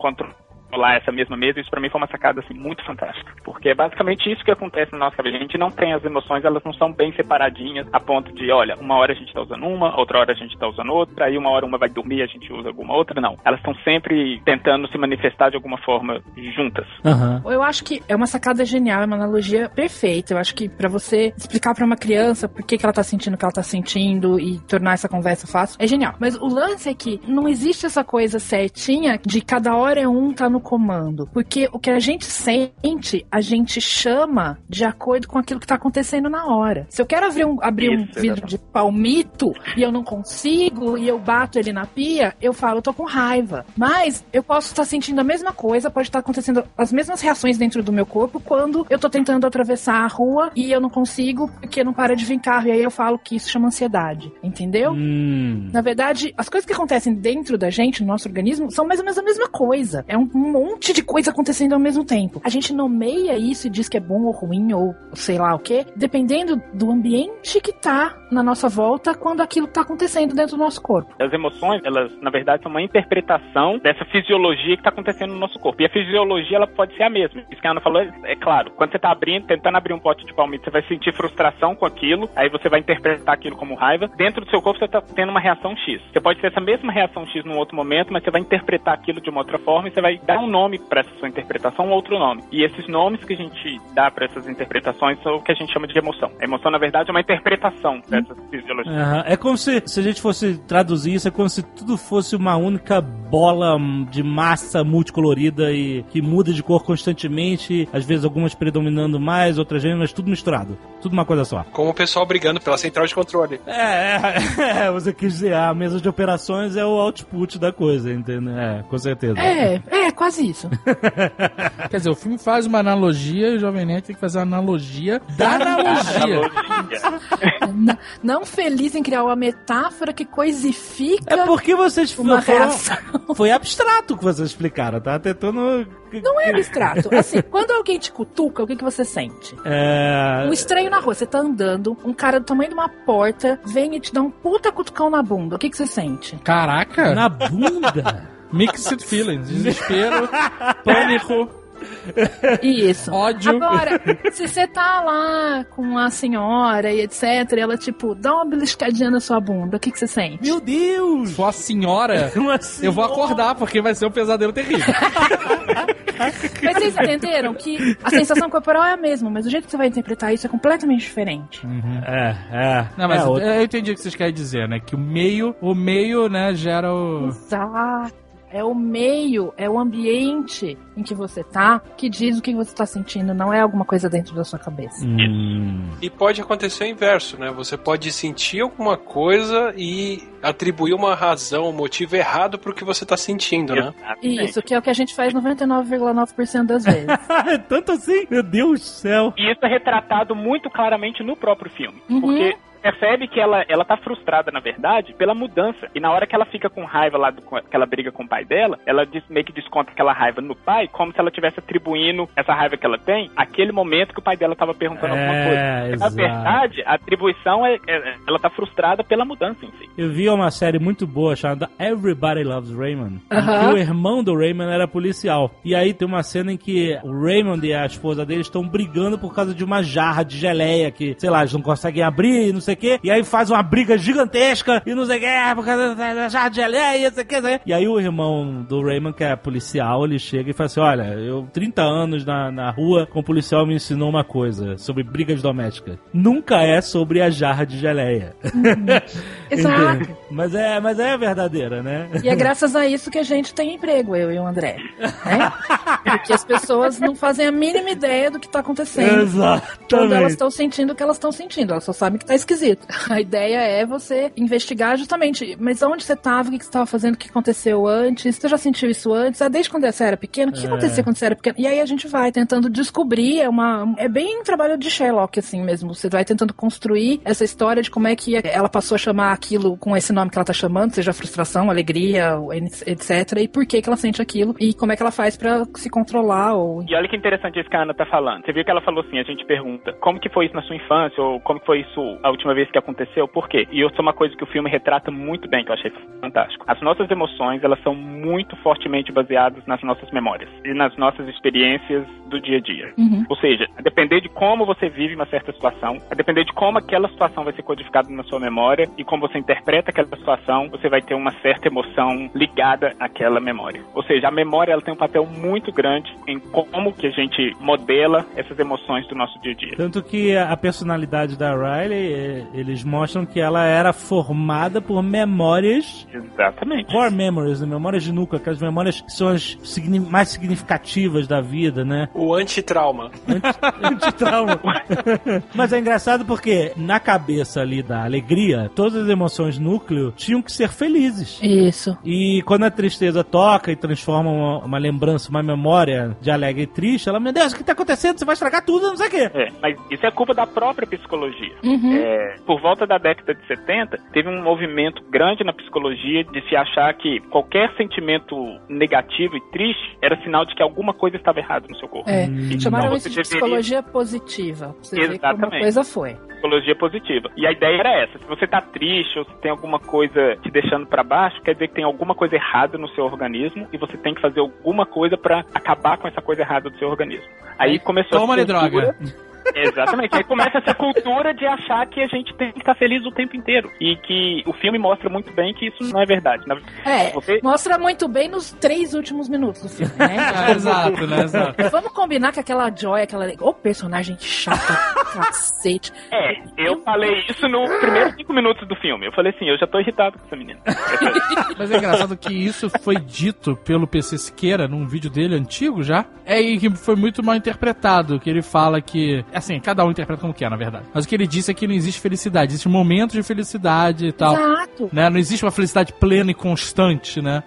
controlar essa mesma mesa, isso pra mim foi uma sacada assim muito fantástica, porque é basicamente isso que acontece na nossa cabeça. A gente não tem as emoções, elas não são bem separadinhas a ponto de, olha, uma hora a gente tá usando uma, outra hora a gente tá usando outra, aí uma hora uma vai dormir, a gente usa alguma outra, não. Elas estão sempre tentando se manifestar de alguma forma juntas. Aham. Eu acho que é uma sacada genial, é uma analogia perfeita. Eu acho que pra você explicar pra uma criança por que, que ela tá sentindo o que ela tá sentindo e tornar essa conversa fácil, é genial. Mas o lance é que não existe essa coisa certinha de cada hora é um tá no comando. Porque o que a gente sente, a gente chama de acordo com aquilo que tá acontecendo na hora. Se eu quero abrir um, abrir um vidro de palmito e eu não consigo e eu bato ele na pia, eu falo, eu tô com raiva. Mas eu posso estar sentindo a mesma coisa, pode estar acontecendo as mesmas reações dentro do meu corpo quando eu tô tentando atravessar a rua e eu não consigo porque não para de vir carro. E aí eu falo que isso chama ansiedade. Entendeu? Hum. Na verdade, as coisas que acontecem dentro da gente, no nosso organismo, são mais ou menos a mesma coisa. É um monte de coisa acontecendo ao mesmo tempo. A gente nomeia isso e diz que é bom ou ruim, ou sei lá o quê, dependendo do ambiente que tá na nossa volta quando aquilo tá acontecendo dentro do nosso corpo. As emoções, elas, na verdade, são uma interpretação dessa fisiologia que está acontecendo no nosso corpo. E a fisiologia, ela pode ser a mesma. Isso que a Ana falou, é, é claro. Quando você está abrindo, tentando abrir um pote de palmito, você vai sentir frustração com aquilo, aí você vai interpretar aquilo como raiva. Dentro do seu corpo, você está tendo uma reação X. Você pode ter essa mesma reação X num outro momento, mas você vai interpretar aquilo de uma outra forma e você vai dar um nome para essa sua interpretação, um outro nome. E esses nomes que a gente dá para essas interpretações são o que a gente chama de emoção. A emoção, na verdade, é uma interpretação dessa fisiologia. Aham. É como se, se a gente fosse traduzir isso, é como se tudo fosse uma única bola de massa multicolorida e que muda de cor constantemente, às vezes algumas predominando mais, outras menos, mas tudo misturado. Tudo uma coisa só. Como o pessoal brigando pela central de controle. É, é, é, você quis dizer, a mesa de operações é o output da coisa, entendeu? É, com certeza. É, é, quase isso. Quer dizer, o filme faz uma analogia e o Jovem Nerd tem que fazer uma analogia da analogia. Analogia. N- não feliz em criar uma metáfora que coisifica É porque vocês uma foram-. Foi abstrato o que vocês explicaram, tá? Tentando. Não é abstrato. Assim, quando alguém te cutuca, o que, que você sente? É. Um estranho na rua, você tá andando, um cara do tamanho de uma porta vem e te dá um puta cutucão na bunda. O que, que você sente? Caraca! Na bunda. Mixed feelings. Desespero, pânico, Isso. ódio. Agora, se você tá lá com a senhora e etc, e ela, tipo, dá uma beliscadinha na sua bunda, o que, que você sente? Meu Deus! Sua senhora, Uma eu vou senhora. acordar porque vai ser um pesadelo terrível. Mas vocês entenderam que a sensação corporal é a mesma, mas o jeito que você vai interpretar isso é completamente diferente. É, é. Não, mas é, eu entendi o que vocês querem dizer, né? Que o meio, o meio, né, gera o. Exato. É o meio, é o ambiente em que você tá que diz o que você tá sentindo, não é alguma coisa dentro da sua cabeça. Hum. E pode acontecer o inverso, né? Você pode sentir alguma coisa e atribuir uma razão, um motivo errado pro que você tá sentindo, né? Exatamente. Isso, que é o que a gente faz 99,9% das vezes. É Tanto assim? Meu Deus do céu. E isso é retratado muito claramente no próprio filme. Uhum. Porque percebe que ela, ela tá frustrada, na verdade, pela mudança. E na hora que ela fica com raiva lá, do, com aquela briga com o pai dela, ela diz- meio que desconta aquela raiva no pai, como se ela estivesse atribuindo essa raiva que ela tem àquele momento que o pai dela tava perguntando É, alguma coisa. Porque, na exato. verdade, a atribuição é, é- ela tá frustrada pela mudança em si. Eu vi uma série muito boa chamada Everybody Loves Raymond. Aham. Que o irmão do Raymond era policial. E aí tem uma cena em que o Raymond e a esposa dele estão brigando por causa de uma jarra de geleia que, sei lá, eles não conseguem abrir, não sei o quê. E aí faz uma briga gigantesca e não sei o quê, por causa da- da jarra de geleia, não sei o quê. E aí o irmão do Raymond, que é policial, ele chega e fala assim: Olha, eu 30 anos na, na rua com policial me ensinou uma coisa sobre brigas domésticas. Nunca é sobre a jarra de geleia. Exato. Mas é, mas é verdadeira, né? E é graças a isso que a gente tem emprego, eu e o André. Né? Porque as pessoas não fazem a mínima ideia do que tá acontecendo. Quando elas Exatamente. estão sentindo o que elas estão sentindo, elas só sabem que tá esquisito. A ideia é você investigar justamente, mas onde você tava, o que você tava fazendo, o que aconteceu antes, você já sentiu isso antes, ah, desde quando você era pequeno, o que É. aconteceu quando você era pequeno? E aí a gente vai tentando descobrir, é uma, é bem um trabalho de Sherlock, assim mesmo, você vai tentando construir essa história de como é que ela passou a chamar aquilo com esse nome que ela tá chamando, seja frustração, alegria, etc, e por que que ela sente aquilo, e como é que ela faz pra se controlar, ou... E olha que interessante isso que a Ana tá falando. Você viu que ela falou assim, a gente pergunta, como que foi isso na sua infância, ou como que foi isso a última vez que aconteceu, por quê? E isso é uma coisa que o filme retrata muito bem, que eu achei fantástico. As nossas emoções, elas são muito fortemente baseadas nas nossas memórias e nas nossas experiências do dia a dia. Uhum. Ou seja, a depender de como você vive uma certa situação, a depender de como aquela situação vai ser codificada na sua memória e como você interpreta aquela situação, você vai ter uma certa emoção ligada àquela memória. Ou seja, a memória ela tem um papel muito grande em como que a gente modela essas emoções do nosso dia a dia. Tanto que a personalidade da Riley, eles mostram que ela era formada por memórias Exatamente. Core memories, né? memórias de núcleo, aquelas memórias que são as signi- mais significativas da vida, né? O antitrauma. Antitrauma. Mas é engraçado porque na cabeça ali da alegria, todas as emoções núcleo tinham que ser felizes. Isso. E quando a tristeza toca e transforma uma, uma lembrança, uma memória de alegre e triste, ela, meu Deus, o que tá acontecendo? Você vai estragar tudo, não sei o quê. É, mas isso é culpa da própria psicologia. Uhum. É, por volta da década de 70, teve um movimento grande na psicologia de se achar que qualquer sentimento negativo e triste era sinal de que alguma coisa estava errada no seu corpo. É, Então, chamaram isso de deveria- psicologia positiva. pra Você ver como a Exatamente. coisa foi. psicologia positiva. E a ideia era essa: se você tá triste ou se tem alguma coisa te deixando pra baixo, quer dizer que tem alguma coisa errada no seu organismo e você tem que fazer alguma coisa pra acabar com essa coisa errada do seu organismo. Aí começou Toma-lhe essa cultura- droga. Exatamente. Aí começa essa cultura de achar que a gente tem que estar feliz o tempo inteiro. E que o filme mostra muito bem que isso não é verdade. Na- É, Você- mostra muito bem nos três últimos minutos do filme, né? É, exato, né? Exato. Vamos combinar que aquela Joy, aquela. Ô, personagem chata, cacete. É, eu falei isso no primeiros cinco minutos do filme. Eu falei assim, eu já tô irritado com essa menina. Mas é engraçado que isso foi dito pelo PC Siqueira num vídeo dele antigo já. É e que foi muito mal interpretado. Que ele fala que. Assim, cada um interpreta como quer, na verdade. Mas o que ele disse é que não existe felicidade, existe momentos de felicidade e tal. Exato. Né? Não existe uma felicidade plena e constante, né?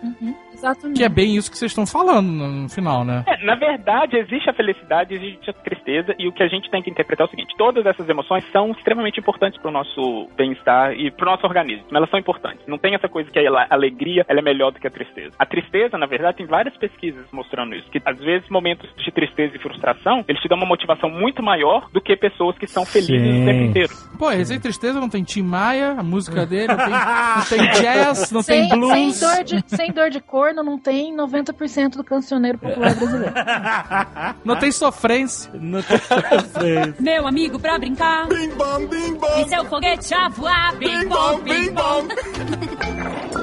Exatamente. Que é bem isso que vocês estão falando no no final, né? É, na verdade, existe a felicidade, existe a tristeza, e o que a gente tem que interpretar é o seguinte: todas essas emoções são extremamente importantes para o nosso bem-estar e para o nosso organismo. Elas são importantes. Não tem essa coisa que a alegria ela é melhor do que a tristeza. A tristeza, na verdade, tem várias pesquisas mostrando isso. Que às vezes momentos de tristeza e frustração eles te dão uma motivação muito maior do que pessoas que são felizes Sim. o tempo inteiro. Pô, Receita e Tristeza não tem Tim Maia, a música dele, não tem, não tem jazz, não sem, tem blues. Sem dor, de, sem dor de corno, não tem 90% do cancioneiro popular brasileiro. Não tem sofrência. Não tem sofrência. Meu amigo pra brincar. Bim bom, bim bom. E seu foguete a voar. Bim bom, bim bom.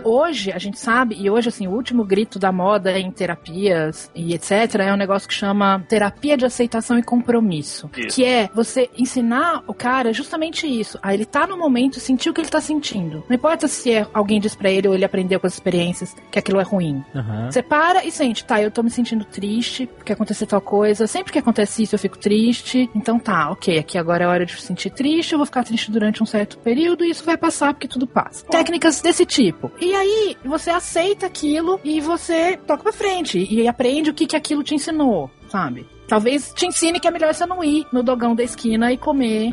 Hoje, a gente sabe, e hoje, assim, o último grito da moda em terapias e etc. é um negócio que chama terapia de aceitação e compromisso. Isso. Que é você ensinar o cara justamente isso. A ele tá no momento e sentir o que ele tá sentindo. Não importa se é alguém diz pra ele ou ele aprendeu com as experiências que aquilo é ruim. Aham. Você para e sente, tá, eu tô me sentindo triste porque aconteceu tal coisa. Sempre que acontece isso, eu fico triste. Então tá, ok, aqui agora é hora de sentir triste, eu vou ficar triste durante um certo período e isso vai passar porque tudo passa. Técnicas desse tipo. E aí, você aceita aquilo e você toca pra frente e aprende o que, que aquilo te ensinou, sabe? Talvez te ensine que é melhor você não ir no dogão da esquina e comer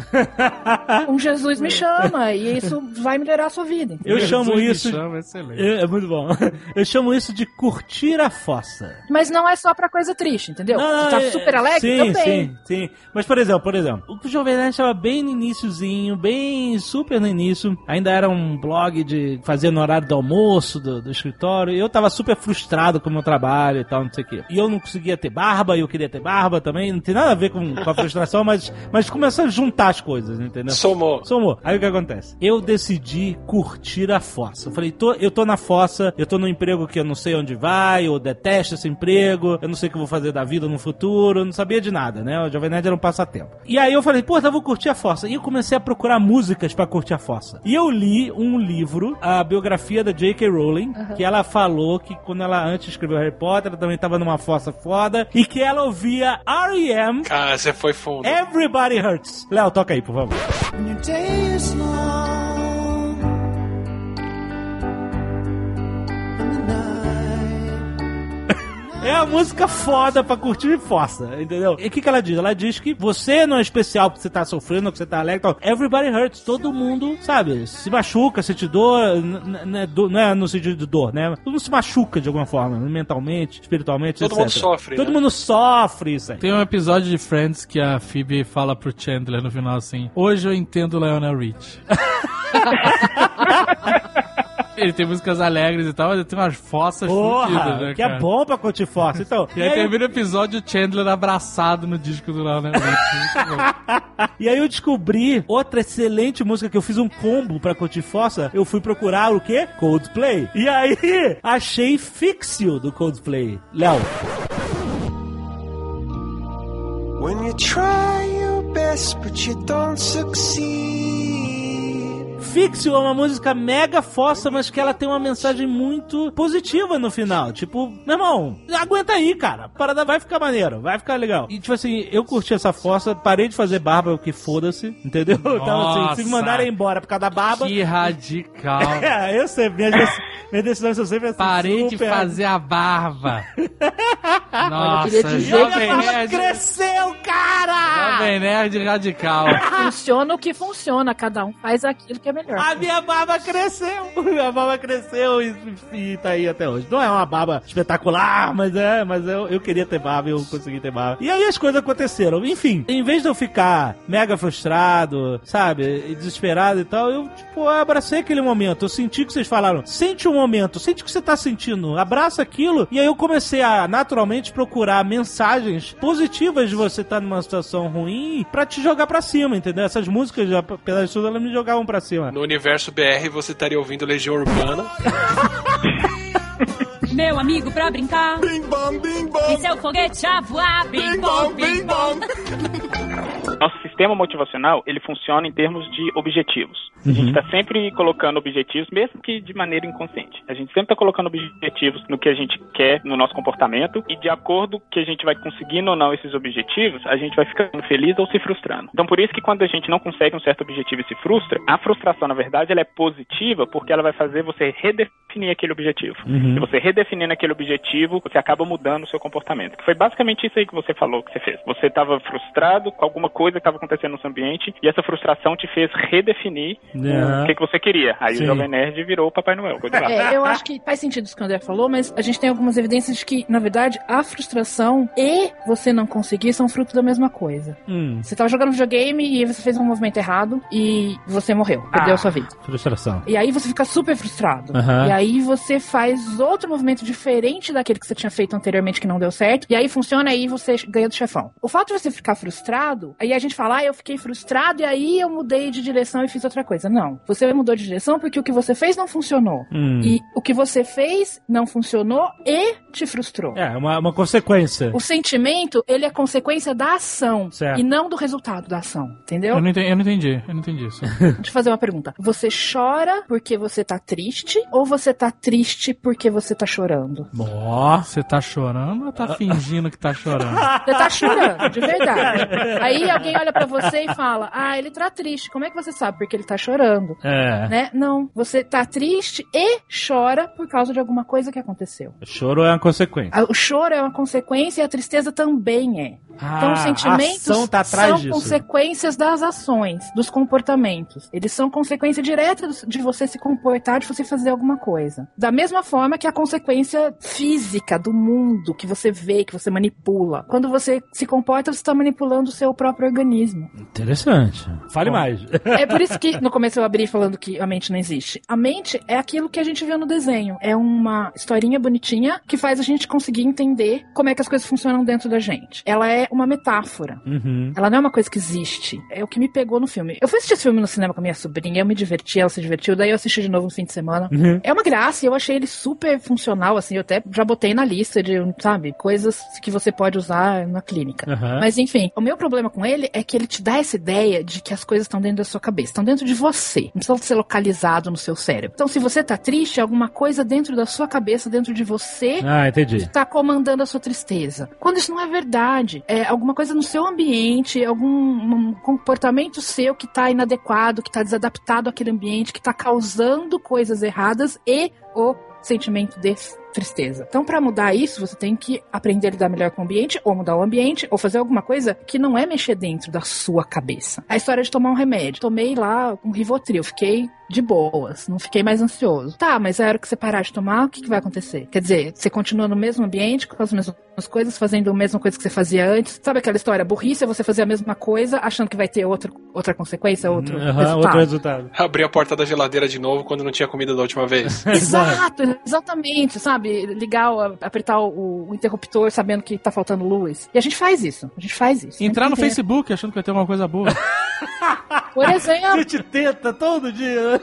um Jesus me chama. E isso vai melhorar a sua vida. Eu chamo Jesus me isso. chama, excelente. É, é muito bom. Eu chamo isso de curtir a fossa. Mas não é só pra coisa triste, entendeu? você tá é- super alegre sim, também. Sim, sim. Mas, por exemplo, por exemplo, o Jovem Nerd estava bem no iníciozinho, bem super no início. Ainda era um blog de fazer no horário do almoço, do, do escritório. Eu tava super frustrado com o meu trabalho e tal, não sei o quê. E eu não conseguia ter barba, e eu queria ter barba, barba também, não tem nada a ver com, com a frustração, mas, mas começou a juntar as coisas, entendeu? Somou. Somou. Aí o que acontece? Eu decidi curtir a fossa. Eu falei, tô, eu tô na fossa, eu tô num emprego que eu não sei onde vai, eu detesto esse emprego, eu não sei o que eu vou fazer da vida no futuro, eu não sabia de nada, né? O Jovem Nerd era um passatempo. E aí eu falei, pô, então eu vou curtir a fossa. E eu comecei a procurar músicas pra curtir a fossa. E eu li um livro, a biografia da J.K. Rowling, que ela falou que quando ela antes escreveu Harry Potter, ela também tava numa fossa foda, e que ela ouvia R.E.M. Cara, você foi fundo. Everybody Hurts. Léo, toca aí, por favor. É a música foda pra curtir fossa, entendeu? E o que, que ela diz? Ela diz que você não é especial porque você tá sofrendo, porque você tá alegre e tal. Everybody hurts. Todo mundo, sabe, se machuca, sente dor, do- não é no sentido de dor, né? Todo mundo se machuca de alguma forma, mentalmente, espiritualmente, Todo etc. mundo sofre, Todo né? mundo sofre isso aí. Tem um episódio de Friends que a Phoebe fala pro Chandler no final assim: Hoje eu entendo Lionel Rich. Ele tem músicas alegres e tal, mas ele tem umas fossas Porra, né, que cara? é bom pra curtir fossa. Então, E aí termina o episódio o Chandler abraçado no disco do Lionel bom. E aí eu descobri outra excelente música que eu fiz um combo pra curtir fossa. Eu fui procurar o quê? Coldplay. E aí achei Fixio do Coldplay. Léo. When you try your best, but you don't succeed. Fixio é uma música mega fossa, mas que ela tem uma mensagem muito positiva no final. Tipo, meu irmão, aguenta aí, cara. A parada vai ficar maneiro, vai ficar legal. E tipo assim, eu curti essa fossa, parei de fazer barba, o que foda-se, entendeu? Então assim, se me Nossa. mandarem embora por causa da barba. Que radical. É, eu sei, minhas, dec- minhas decisões são sempre assim. Parei de super- fazer a barba. Nossa, queria dizer E a minha barba cresceu, cara! Jovem Nerd radical. Funciona o que funciona, cada um faz aquilo que é melhor. A minha barba cresceu! Minha barba cresceu e, e tá aí até hoje. Não é uma barba espetacular, mas é, mas eu, eu queria ter barba e eu consegui ter barba. E aí as coisas aconteceram. Enfim, em vez de eu ficar mega frustrado, sabe, e desesperado e tal, eu, tipo, abracei aquele momento. Eu senti que vocês falaram. Sente o momento, sente o que você tá sentindo, abraça aquilo. E aí eu comecei a naturalmente procurar mensagens positivas de você estar numa situação ruim pra te jogar pra cima, entendeu? Essas músicas, apesar de tudo, elas me jogavam pra cima. No universo BR você estaria ouvindo Legião Urbana. Meu amigo pra brincar. Bing bong, bing bong. E seu foguete a voar. Bing bom, bing bom. Nosso sistema motivacional, ele funciona em termos de objetivos. A gente está sempre colocando objetivos, mesmo que de maneira inconsciente. A gente sempre está colocando objetivos no que a gente quer no nosso comportamento e de acordo que a gente vai conseguindo ou não esses objetivos, a gente vai ficando feliz ou se frustrando. Então por isso que quando a gente não consegue um certo objetivo e se frustra, a frustração, na verdade, ela é positiva porque ela vai fazer você redefinir aquele objetivo. E você redefinindo aquele objetivo, você acaba mudando o seu comportamento. Que foi basicamente isso aí que você falou que você fez. Você estava frustrado com alguma coisa que estava acontecendo no seu ambiente e essa frustração te fez redefinir o que, que você queria. Aí Sim. o Jovem Nerd virou o Papai Noel. É, eu acho que faz sentido isso que o André falou, mas a gente tem algumas evidências de que, na verdade, a frustração e você não conseguir são fruto da mesma coisa. Hum, Você tava jogando videogame e você fez um movimento errado e você morreu, perdeu Ah. a sua vida. frustração. E aí você fica super frustrado. E aí você faz outro movimento diferente daquele que você tinha feito anteriormente que não deu certo. E aí funciona aí você ganha do chefão. O fato de você ficar frustrado, aí a gente fala, ah, eu fiquei frustrado e aí eu mudei de direção e fiz outra coisa. Não. Você mudou de direção porque o que você fez não funcionou. Hum. E o que você fez não funcionou e te frustrou. É, uma, uma consequência. O sentimento, ele é consequência da ação Certo. e não do resultado da ação, entendeu? Eu não entendi, eu não entendi, eu não entendi isso. Deixa eu fazer uma pergunta. Você chora porque você tá triste ou você tá triste porque você tá chorando? Ó. Você tá chorando ou tá fingindo que tá chorando? Você tá chorando, de verdade. Aí alguém olha pra você e fala: "Ah, ele tá triste". Como é que você sabe porque ele tá chorando? É. Né? Não, você tá triste e chora por causa de alguma coisa que aconteceu. O choro é uma consequência. O choro é uma consequência e a tristeza também é. Então, Ah, os sentimentos tá atrás são disso. consequências das ações, dos comportamentos. Eles são consequência direta de você se comportar, de você fazer alguma coisa. Da mesma forma que a consequência física do mundo que você vê, que você manipula. Quando você se comporta, você está manipulando o seu próprio organismo. Interessante. Fale mais. É por isso que no começo eu abri falando que a mente não existe. A mente é aquilo que a gente vê no desenho. É uma historinha bonitinha que faz a gente conseguir entender como é que as coisas funcionam dentro da gente. Ela é uma metáfora. Uhum. Ela não é uma coisa que existe. É o que me pegou no filme. Eu fui assistir esse filme no cinema com a minha sobrinha, eu me diverti, ela se divertiu, daí eu assisti de novo no fim de semana. Uhum. É uma graça, e eu achei ele super funcional, assim, eu até já botei na lista de, sabe, coisas que você pode usar na clínica. Aham. Mas enfim, o meu problema com ele é que ele te dá essa ideia de que as coisas estão dentro da sua cabeça, estão dentro de você, não precisam ser localizado no seu cérebro. Então, se você tá triste, é alguma coisa dentro da sua cabeça, dentro de você, Ah, entendi. que tá comandando a sua tristeza. Quando isso não é verdade, é alguma coisa no seu ambiente, algum um comportamento seu que tá inadequado, que tá desadaptado àquele ambiente, que tá causando coisas erradas e o sentimento de tristeza. Então, para mudar isso, você tem que aprender a lidar melhor com o ambiente, ou mudar o ambiente, ou fazer alguma coisa que não é mexer dentro da sua cabeça. A história de tomar um remédio. Tomei lá um Rivotril, fiquei de boas, não fiquei mais ansioso. Tá, mas a hora que você parar de tomar, o que, que vai acontecer? Quer dizer, você continua no mesmo ambiente, com as mesmas coisas, fazendo a mesma coisa que você fazia antes. Sabe aquela história? Burrice é você fazer a mesma coisa, achando que vai ter outra, outra consequência, outro Aham, resultado. outro resultado. Abrir a porta da geladeira de novo quando não tinha comida da última vez. Exato, exatamente, sabe? Ligar, apertar o, o interruptor sabendo que tá faltando luz. E a gente faz isso, a gente faz isso. Entrar no Sempre Facebook achando que vai ter alguma coisa boa. Por exemplo, A gente tenta todo dia.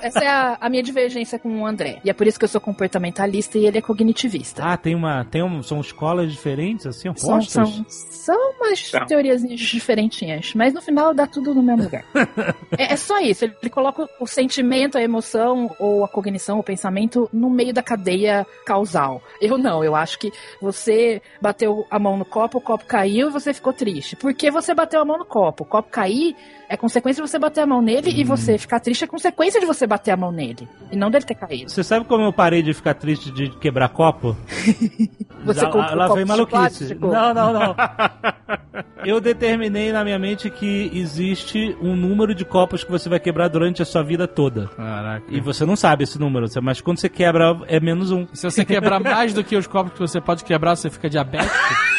essa é a, a minha divergência com o André. E é por isso que eu sou comportamentalista e ele é cognitivista. Ah, tem uma. Tem um, são escolas diferentes, assim, São, opostas? são, são umas São. teorias diferentinhas, mas no final dá tudo no mesmo lugar. é, é só isso, ele, ele coloca o sentimento, a emoção, ou a cognição, o pensamento no meio da cadeia causal. Eu não, eu acho que você bateu a mão no copo, o copo caiu e você ficou triste. Por que você bateu a mão no copo? O copo cair é consequência de você bater a mão nele e você ficar triste é consequência de você bater a mão nele. E não dele ter caído. Você sabe como eu parei de ficar triste de quebrar copo? Você lá copos vem maluquice. Não, não, não. Eu determinei na minha mente que existe um número de copos que você vai quebrar durante a sua vida toda. Caraca. E você não sabe esse número, mas quando você quebra é menos um. Se você quebrar mais do que os copos que você pode quebrar, você fica diabético.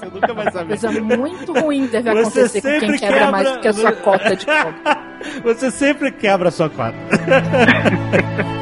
Você nunca vai saber. Coisa muito ruim deve Você acontecer com quem sempre quebra, quebra- mais do que a sua cota de copo. Você sempre quebra a sua cota.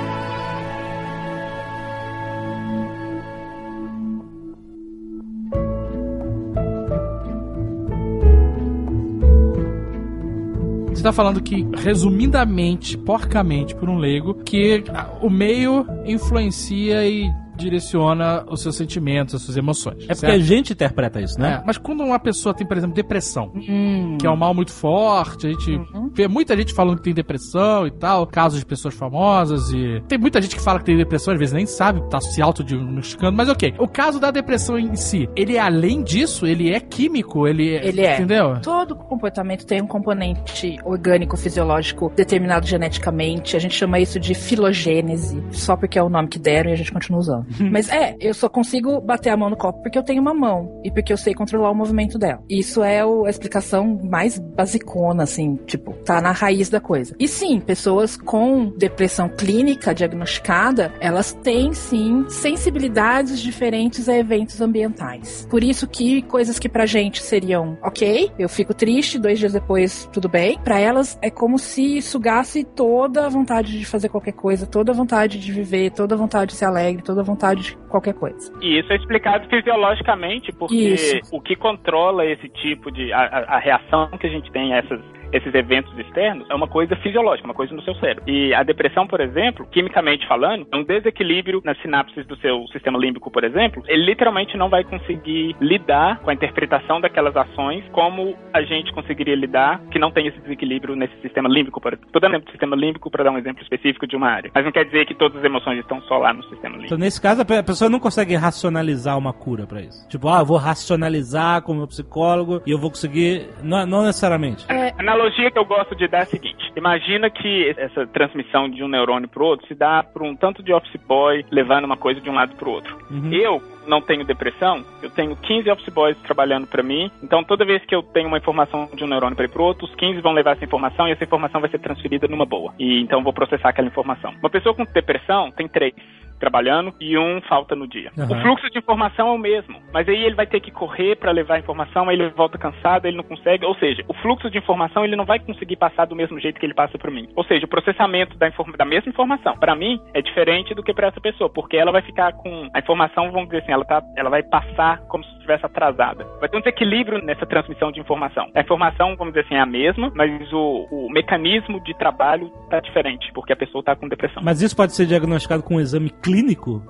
Você tá falando que, resumidamente, porcamente, por um leigo, que o meio influencia e direciona os seus sentimentos, as suas emoções. É porque a certo? gente interpreta isso, né? É, mas quando uma pessoa tem, por exemplo, depressão, Hum. que é um mal muito forte, a gente Uhum. vê muita gente falando que tem depressão e tal, casos de pessoas famosas e tem muita gente que fala que tem depressão, às vezes nem sabe, tá se autodiagnosticando, mas ok. O caso da depressão em si, ele é além disso, ele é químico, ele é, Ele é. entendeu? Todo comportamento tem um componente orgânico, fisiológico, determinado geneticamente. A gente chama isso de filogênese, só porque é o nome que deram e a gente continua usando. Mas é, eu só consigo bater a mão no copo porque eu tenho uma mão e porque eu sei controlar o movimento dela. Isso é o- a explicação mais basicona, assim, tipo, tá na raiz da coisa. E sim, pessoas com depressão clínica diagnosticada, elas têm sim sensibilidades diferentes a eventos ambientais. Por isso que coisas que pra gente seriam ok, eu fico triste, dois dias depois tudo bem, pra elas é como se sugasse toda a vontade de fazer qualquer coisa, toda a vontade de viver, toda a vontade de ser alegre, toda a vontade de qualquer coisa. E isso é explicado fisiologicamente, porque Isso. o que controla esse tipo de. a, a- a reação que a gente tem a essas, esses eventos externos é uma coisa fisiológica, uma coisa no seu cérebro. E a depressão, por exemplo, quimicamente falando, é um desequilíbrio nas sinapses do seu sistema límbico, por exemplo, ele literalmente não vai conseguir lidar com a interpretação daquelas ações como a gente conseguiria lidar que não tem esse desequilíbrio nesse sistema límbico, por exemplo. Tô dando exemplo do sistema límbico para dar um exemplo específico de uma área. Mas não quer dizer que todas as emoções estão só lá no sistema límbico. Então, nesse caso, a pe- a pessoa não consegue racionalizar uma cura pra isso. Tipo, ah, eu vou racionalizar com o meu psicólogo e eu vou conseguir. Não, não necessariamente. É, analogia que eu gosto de dar é a seguinte: imagina que essa transmissão de um neurônio pro outro se dá por um tanto de office boy levando uma coisa de um lado pro outro. Uhum. Eu não tenho depressão, eu tenho 15 office boys trabalhando para mim, então toda vez que eu tenho uma informação de um neurônio para ir pro outro, os 15 vão levar essa informação e essa informação vai ser transferida numa boa. E então eu vou processar aquela informação. Uma pessoa com depressão tem três. Trabalhando e um falta no dia. Aham. O fluxo de informação é o mesmo, mas aí ele vai ter que correr para levar a informação, aí ele volta cansado, ele não consegue, ou seja, o fluxo de informação ele não vai conseguir passar do mesmo jeito que ele passa para mim. Ou seja, o processamento da, informa- da mesma informação, para mim, é diferente do que para essa pessoa, porque ela vai ficar com a informação, vamos dizer assim, ela, tá, ela vai passar como se estivesse atrasada. Vai ter um desequilíbrio nessa transmissão de informação. A informação, vamos dizer assim, é a mesma, mas o, o mecanismo de trabalho tá diferente, porque a pessoa tá com depressão. Mas isso pode ser diagnosticado com um exame clínico?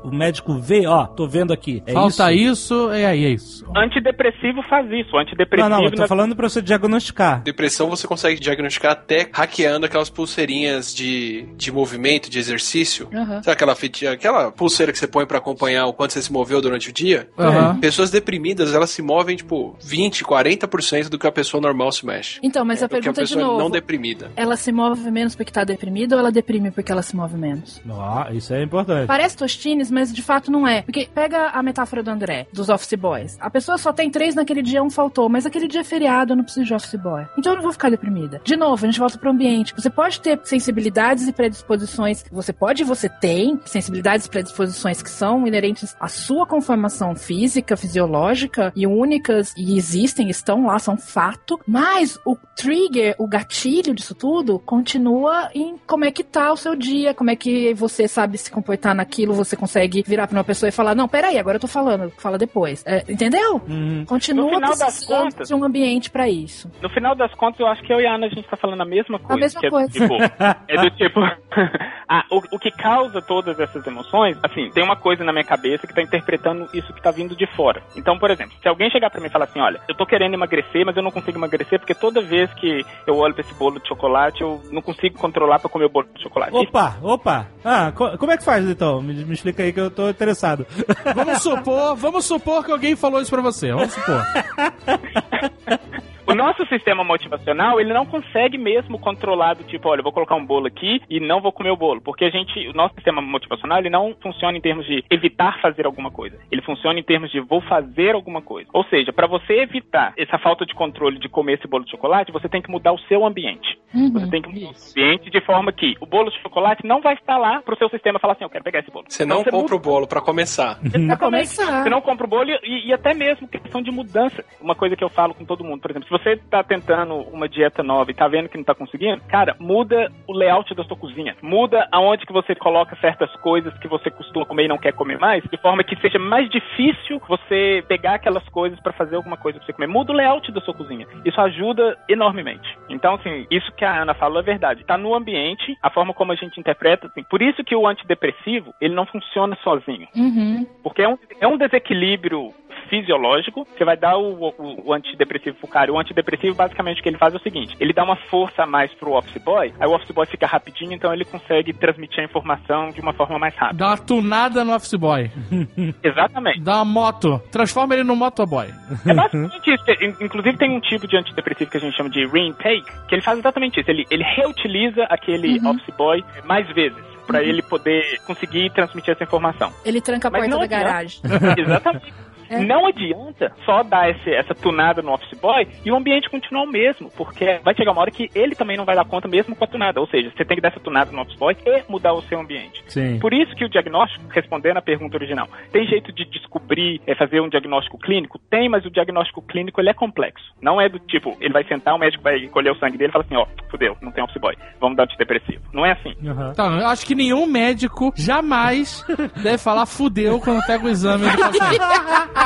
O médico vê, ó, tô vendo aqui. É Falta isso? isso, é aí, é isso. Antidepressivo faz isso. Antidepressivo. Não, não, eu tô na- falando pra você diagnosticar. Depressão você consegue diagnosticar até hackeando aquelas pulseirinhas de, de movimento, de exercício. Aham. Sabe aquela, fitinha- aquela pulseira que você põe pra acompanhar o quanto você se moveu durante o dia? Aham. Pessoas deprimidas, elas se movem, tipo, 20, 40% do que a pessoa normal se mexe. Então, mas a que a pergunta é de pessoa novo. não deprimida. Ela se move menos porque tá deprimida ou ela deprime porque ela se move menos? Ó, isso é importante. Parece Tostines, mas de fato não é. Porque pega a metáfora do André, dos office boys. A pessoa só tem três naquele dia, um faltou, mas aquele dia é feriado, eu não preciso de office boy. Então eu não vou ficar deprimida. De novo, a gente volta pro ambiente. Você pode ter sensibilidades e predisposições. Você pode e você tem sensibilidades e predisposições que são inerentes à sua conformação física, fisiológica e únicas e existem, estão lá, são fato. Mas o trigger, o gatilho disso tudo, continua em como é que tá o seu dia, como é que você sabe se comportar naquilo, você consegue virar pra uma pessoa e falar, não, peraí, agora eu tô falando, fala depois. É, entendeu? Uhum. No Continua final das precisando contas- de um ambiente pra isso. No final das contas, eu acho que eu e a Ana a gente tá falando a mesma coisa. mesma que é do coisa. tipo- é do tipo. ah, o, o que causa todas essas emoções, assim, tem uma coisa na minha cabeça que tá interpretando isso que tá vindo de fora. Então, por exemplo, se alguém chegar pra mim e falar assim, olha, eu tô querendo emagrecer, mas eu não consigo emagrecer porque toda vez que eu olho pra esse bolo de chocolate, eu não consigo controlar pra comer o bolo de chocolate. Opa, opa. Ah, co- como é que faz então? Me, me explica aí que eu tô interessado. Vamos supor, vamos supor que alguém falou isso pra você. Vamos supor. O nosso sistema motivacional, ele não consegue mesmo controlar do tipo, olha, eu vou colocar um bolo aqui e não vou comer o bolo, porque a gente, o nosso sistema motivacional, ele não funciona em termos de evitar fazer alguma coisa. Ele funciona em termos de vou fazer alguma coisa. Ou seja, para você evitar essa falta de controle de comer esse bolo de chocolate, você tem que mudar o seu ambiente. Você tem que mudar o ambiente de forma que o bolo de chocolate não vai estar lá pro seu sistema falar assim, eu quero pegar esse bolo. Você Então não compra o muda. bolo pra começar. Exatamente. começar. Você não compra o bolo e, e até mesmo questão de mudança. Uma coisa que eu falo com todo mundo, por exemplo, se você tá tentando uma dieta nova e tá vendo que não tá conseguindo, cara, muda o layout da sua cozinha. Muda aonde que você coloca certas coisas que você costuma comer e não quer comer mais, de forma que seja mais difícil você pegar aquelas coisas pra fazer alguma coisa pra você comer. Muda o layout da sua cozinha. Isso ajuda enormemente. Então, assim, isso que a Ana falou é verdade. Tá no ambiente, a forma como a gente interpreta, assim, por isso que o antidepressivo, ele não funciona sozinho. Uhum. Porque é um, é um desequilíbrio fisiológico. Você vai dar o, o, o antidepressivo pro cara. O antidepressivo, basicamente, o que ele faz é o seguinte: ele dá uma força a mais pro office boy, aí o office boy fica rapidinho, então ele consegue transmitir a informação de uma forma mais rápida. Dá uma tunada no office boy. Exatamente. Dá uma moto. Transforma ele no motoboy. É basicamente isso. In- Inclusive tem um tipo de antidepressivo que a gente chama de reintake, que ele faz exatamente isso. Ele, ele reutiliza aquele office boy mais vezes. Pra ele poder conseguir transmitir essa informação. Ele tranca a Mas porta da garagem. Exatamente. É. Não adianta só dar esse- essa tunada no office boy e o ambiente continuar o mesmo, porque vai chegar uma hora que ele também não vai dar conta mesmo com a tunada. Ou seja, você tem que dar essa tunada no office boy e mudar o seu ambiente. Sim. Por isso que o diagnóstico, respondendo à pergunta original, tem jeito de descobrir, é, fazer um diagnóstico clínico? Tem, mas o diagnóstico clínico ele é complexo. Não é do tipo, ele vai sentar, o médico vai colher o sangue dele e fala assim, ó, fudeu, não tem office boy, vamos dar antidepressivo. Não é assim. Então, eu acho que nenhum médico jamais deve falar fudeu quando pega o exame do paciente.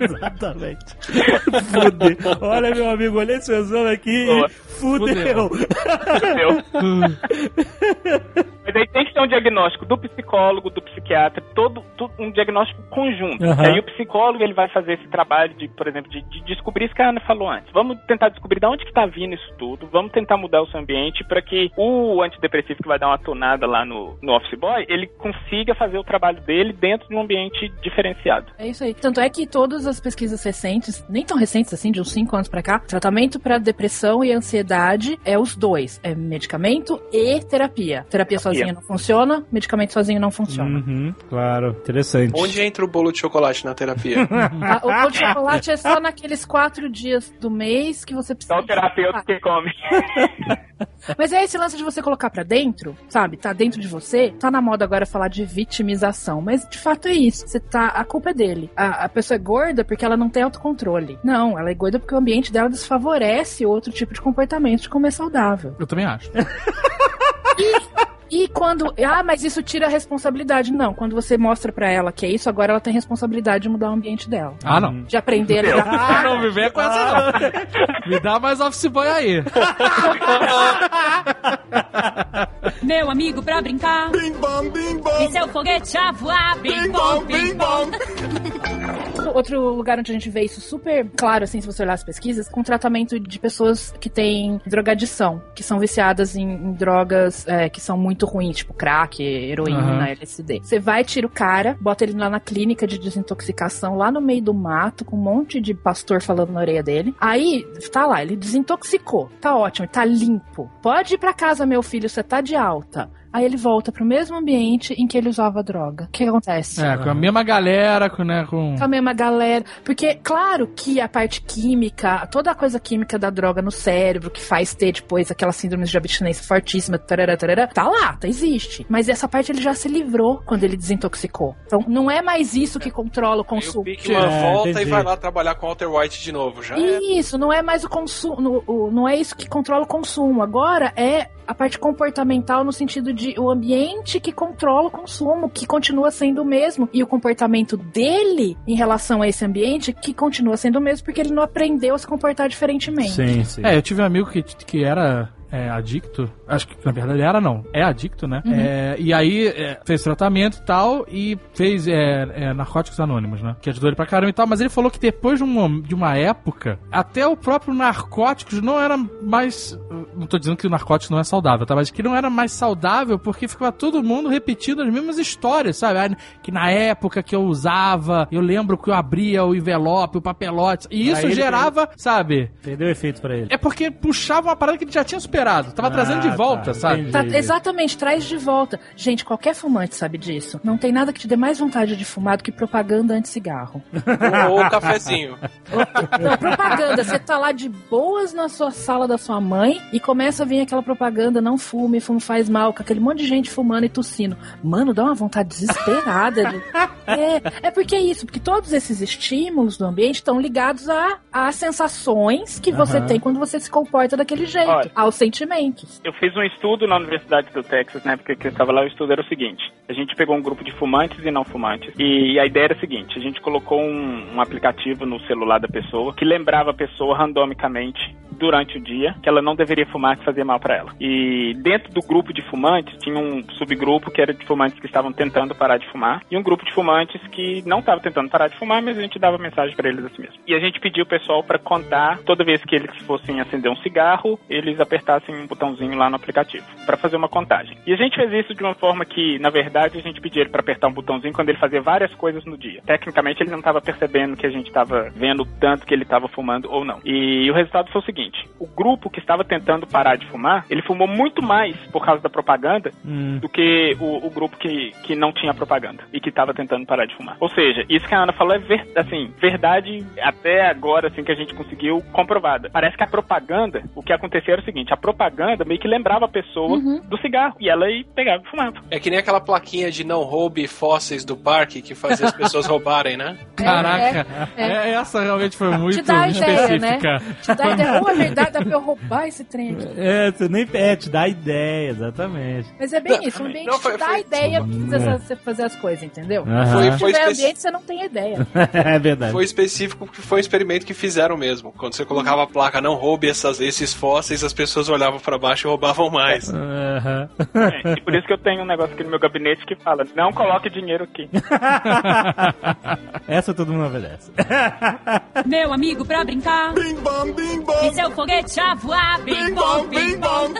Exatamente. Fudeu. Olha, meu amigo, olhei seu exame aqui Boa. e fudeu. Fudeu. Mas aí tem que ter um diagnóstico do psicólogo, do psiquiatra, todo, tudo- um diagnóstico conjunto. E aí o psicólogo ele vai fazer esse trabalho de, por exemplo, de, de descobrir isso que a Ana falou antes. Vamos tentar descobrir de onde que tá vindo isso tudo. Vamos tentar mudar o seu ambiente para que o antidepressivo que vai dar uma tonada lá no, no office boy, ele consiga fazer o trabalho dele dentro de um ambiente diferenciado. É isso aí. Tanto é que todas as pesquisas recentes, nem tão recentes assim, de uns 5 anos pra cá, tratamento pra depressão e ansiedade é os dois. É medicamento e terapia. Terapia sozinha não funciona, medicamento sozinho não funciona. Uhum, claro, interessante. Onde entra o bolo de chocolate na terapia? A- o bolo de chocolate é só naqueles quatro dias do mês que você precisa. Só o terapeuta que come. Mas é esse lance de você colocar pra dentro, sabe? Tá dentro de você. Tá na moda agora falar de vitimização. Mas de fato é isso. Você tá. A culpa é dele. A, a pessoa é gorda porque ela não tem autocontrole. Não, ela é gorda porque o ambiente dela desfavorece outro tipo de comportamento de comer saudável. Eu também acho. E quando. Ah, mas isso tira a responsabilidade. Não, quando você mostra pra ela que é isso, agora ela tem responsabilidade de mudar o ambiente dela. Ah, não. De aprender a lidar. não me venha com essa não. Me dá mais office boy aí. Meu amigo pra brincar. Bim bom, bim bom. E seu foguete a voar. Bim bom, bim bom. Outro lugar onde a gente vê isso super claro, assim, se você olhar as pesquisas, com tratamento de pessoas que têm drogadição, que são viciadas em, em drogas é, que são muito ruins, tipo crack, heroína, Aham. LSD. Você vai, tira o cara, bota ele lá na clínica de desintoxicação, lá no meio do mato, com um monte de pastor falando na orelha dele. Aí, tá lá, ele desintoxicou. Tá ótimo, tá limpo. Pode ir pra casa, meu filho, você tá de alta. Aí ele volta pro mesmo ambiente em que ele usava droga. O que acontece? É, com a mesma galera, com, né, com... com a mesma galera. Porque, claro que a parte química, toda a coisa química da droga no cérebro, que faz ter depois aquela síndrome de abstinência fortíssima, tarará, tarará, tá lá, tá, existe. Mas essa parte ele já se livrou quando ele desintoxicou. Então, não é mais isso que controla o Aí o consumo. Bigman É, volta entendi. e vai lá trabalhar com o Walter White de novo. Já é. Isso, não é mais o consumo, não é isso que controla o consumo. Agora é a parte comportamental no sentido de o ambiente que controla o consumo, que continua sendo o mesmo, e o comportamento dele em relação a esse ambiente que continua sendo o mesmo porque ele não aprendeu a se comportar diferentemente. Sim, sim. É, eu tive um amigo que, que era é, adicto. Acho que na verdade era não. É adicto, né? Uhum. É, e aí é, fez tratamento e tal. E fez é, é, Narcóticos Anônimos, né? Que ajudou ele pra caramba e tal. Mas ele falou que depois de uma, de uma época, até o próprio Narcóticos não era mais. Não tô dizendo que o Narcóticos não é saudável, tá? Mas que não era mais saudável porque ficava todo mundo repetindo as mesmas histórias, sabe? Ah, Que na época que eu usava, eu lembro que eu abria o envelope, o papelote. E isso ele gerava, sabe? Perdeu efeito pra ele. É porque puxava uma parada que ele já tinha superado. Tava trazendo de Ah, volta, tá, sabe? Tá, exatamente, traz de volta. Gente, qualquer fumante sabe disso. Não tem nada que te dê mais vontade de fumar do que propaganda anti-cigarro. Ou o cafezinho. Não, propaganda, você tá lá de boas na sua sala da sua mãe e começa a vir aquela propaganda, não fume, fumo faz mal, com aquele monte de gente fumando e tossindo. Mano, dá uma vontade desesperada. de- É, é porque é isso, porque todos esses estímulos do ambiente estão ligados a, a sensações que você Aham. tem quando você se comporta daquele jeito, Olha. aos sentimentos. Eu fiz um estudo na Universidade do Texas, na época que eu estava lá, o estudo era o seguinte. A gente pegou um grupo de fumantes e não fumantes. E a ideia era a seguinte, a gente colocou um, um aplicativo no celular da pessoa que lembrava a pessoa randomicamente durante o dia que ela não deveria fumar, que fazia mal para ela. E dentro do grupo de fumantes tinha um subgrupo que era de fumantes que estavam tentando parar de fumar e um grupo de fumantes que não estava tentando parar de fumar, mas a gente dava mensagem para eles assim mesmo. E a gente pediu o pessoal para contar toda vez que eles fossem acender um cigarro, eles apertassem um botãozinho lá no aplicativo para fazer uma contagem. E a gente fez isso de uma forma que, na verdade, a gente pedia ele para apertar um botãozinho quando ele fazia várias coisas no dia. Tecnicamente, ele não estava percebendo que a gente estava vendo tanto que ele estava fumando ou não. E o resultado foi o seguinte: o grupo que estava tentando parar de fumar, ele fumou muito mais por causa da propaganda Hum. do que o, o grupo que, que não tinha propaganda e que estava tentando parar de fumar. Ou seja, isso que a Ana falou é ver, assim, verdade até agora assim que a gente conseguiu comprovada. Parece que a propaganda, o que acontecia era o seguinte, a propaganda meio que lembrava a pessoa do cigarro e ela ia pegava e fumava. É que nem aquela plaquinha de não roube fósseis do parque que fazia as pessoas roubarem, né? Caraca, é, é- essa realmente foi muito Te dá a ideia, né? específica. Te dá a ideia. É verdade, dá pra eu roubar esse trem aqui. É, você nem é, te dá ideia, exatamente. Mas é bem isso, o ambiente Não, foi- te dá foi- a ideia pra É. você- fazer as coisas, entendeu? Aham. Foi- Se tiver especi- ambiente, você não tem ideia. é verdade. Foi específico porque foi um experimento que fizeram mesmo. Quando você colocava a placa não roube essas, esses fósseis, as pessoas olhavam pra baixo e roubavam mais. Aham. É, e por isso que eu tenho um negócio aqui no meu gabinete que fala: não coloque dinheiro aqui. Essa todo mundo obedece. Meu amigo pra brincar. Bim bom, bim bom. Seu foguete a voar. Bim bom, bim bom.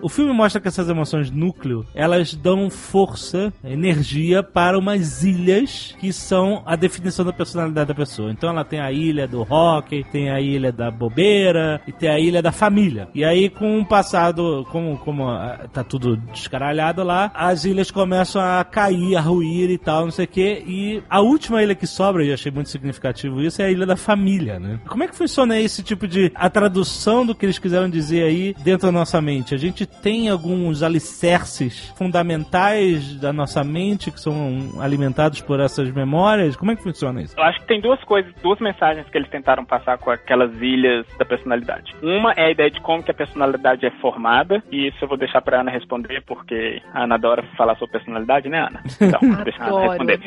O filme mostra que essas emoções núcleo, elas dão força, energia para umas ilhas que são a definição da personalidade da pessoa. Então ela tem a ilha do rock, tem a ilha da bobeira e tem a ilha da família. E aí com o passado, como, como ah, tá tudo descaralhado lá, as ilhas começam a cair, a ruir e tal, não sei o que. E a última ilha que sobra, e eu achei muito significativo isso, é a ilha da família, né? Como é que funciona esse tipo de a tradução do que eles quiseram dizer aí dentro da nossa mente? A gente tem alguns alicerces fundamentais da nossa mente que são alimentados por essas memórias? Como é que funciona isso? Eu acho que tem duas coisas, duas mensagens que eles tentaram passar com aquelas ilhas da personalidade. Uma é a ideia de como que a personalidade é formada, e isso eu vou deixar pra Ana responder, porque a Ana adora falar sobre personalidade, né, Ana? Então, deixa a Ana responder.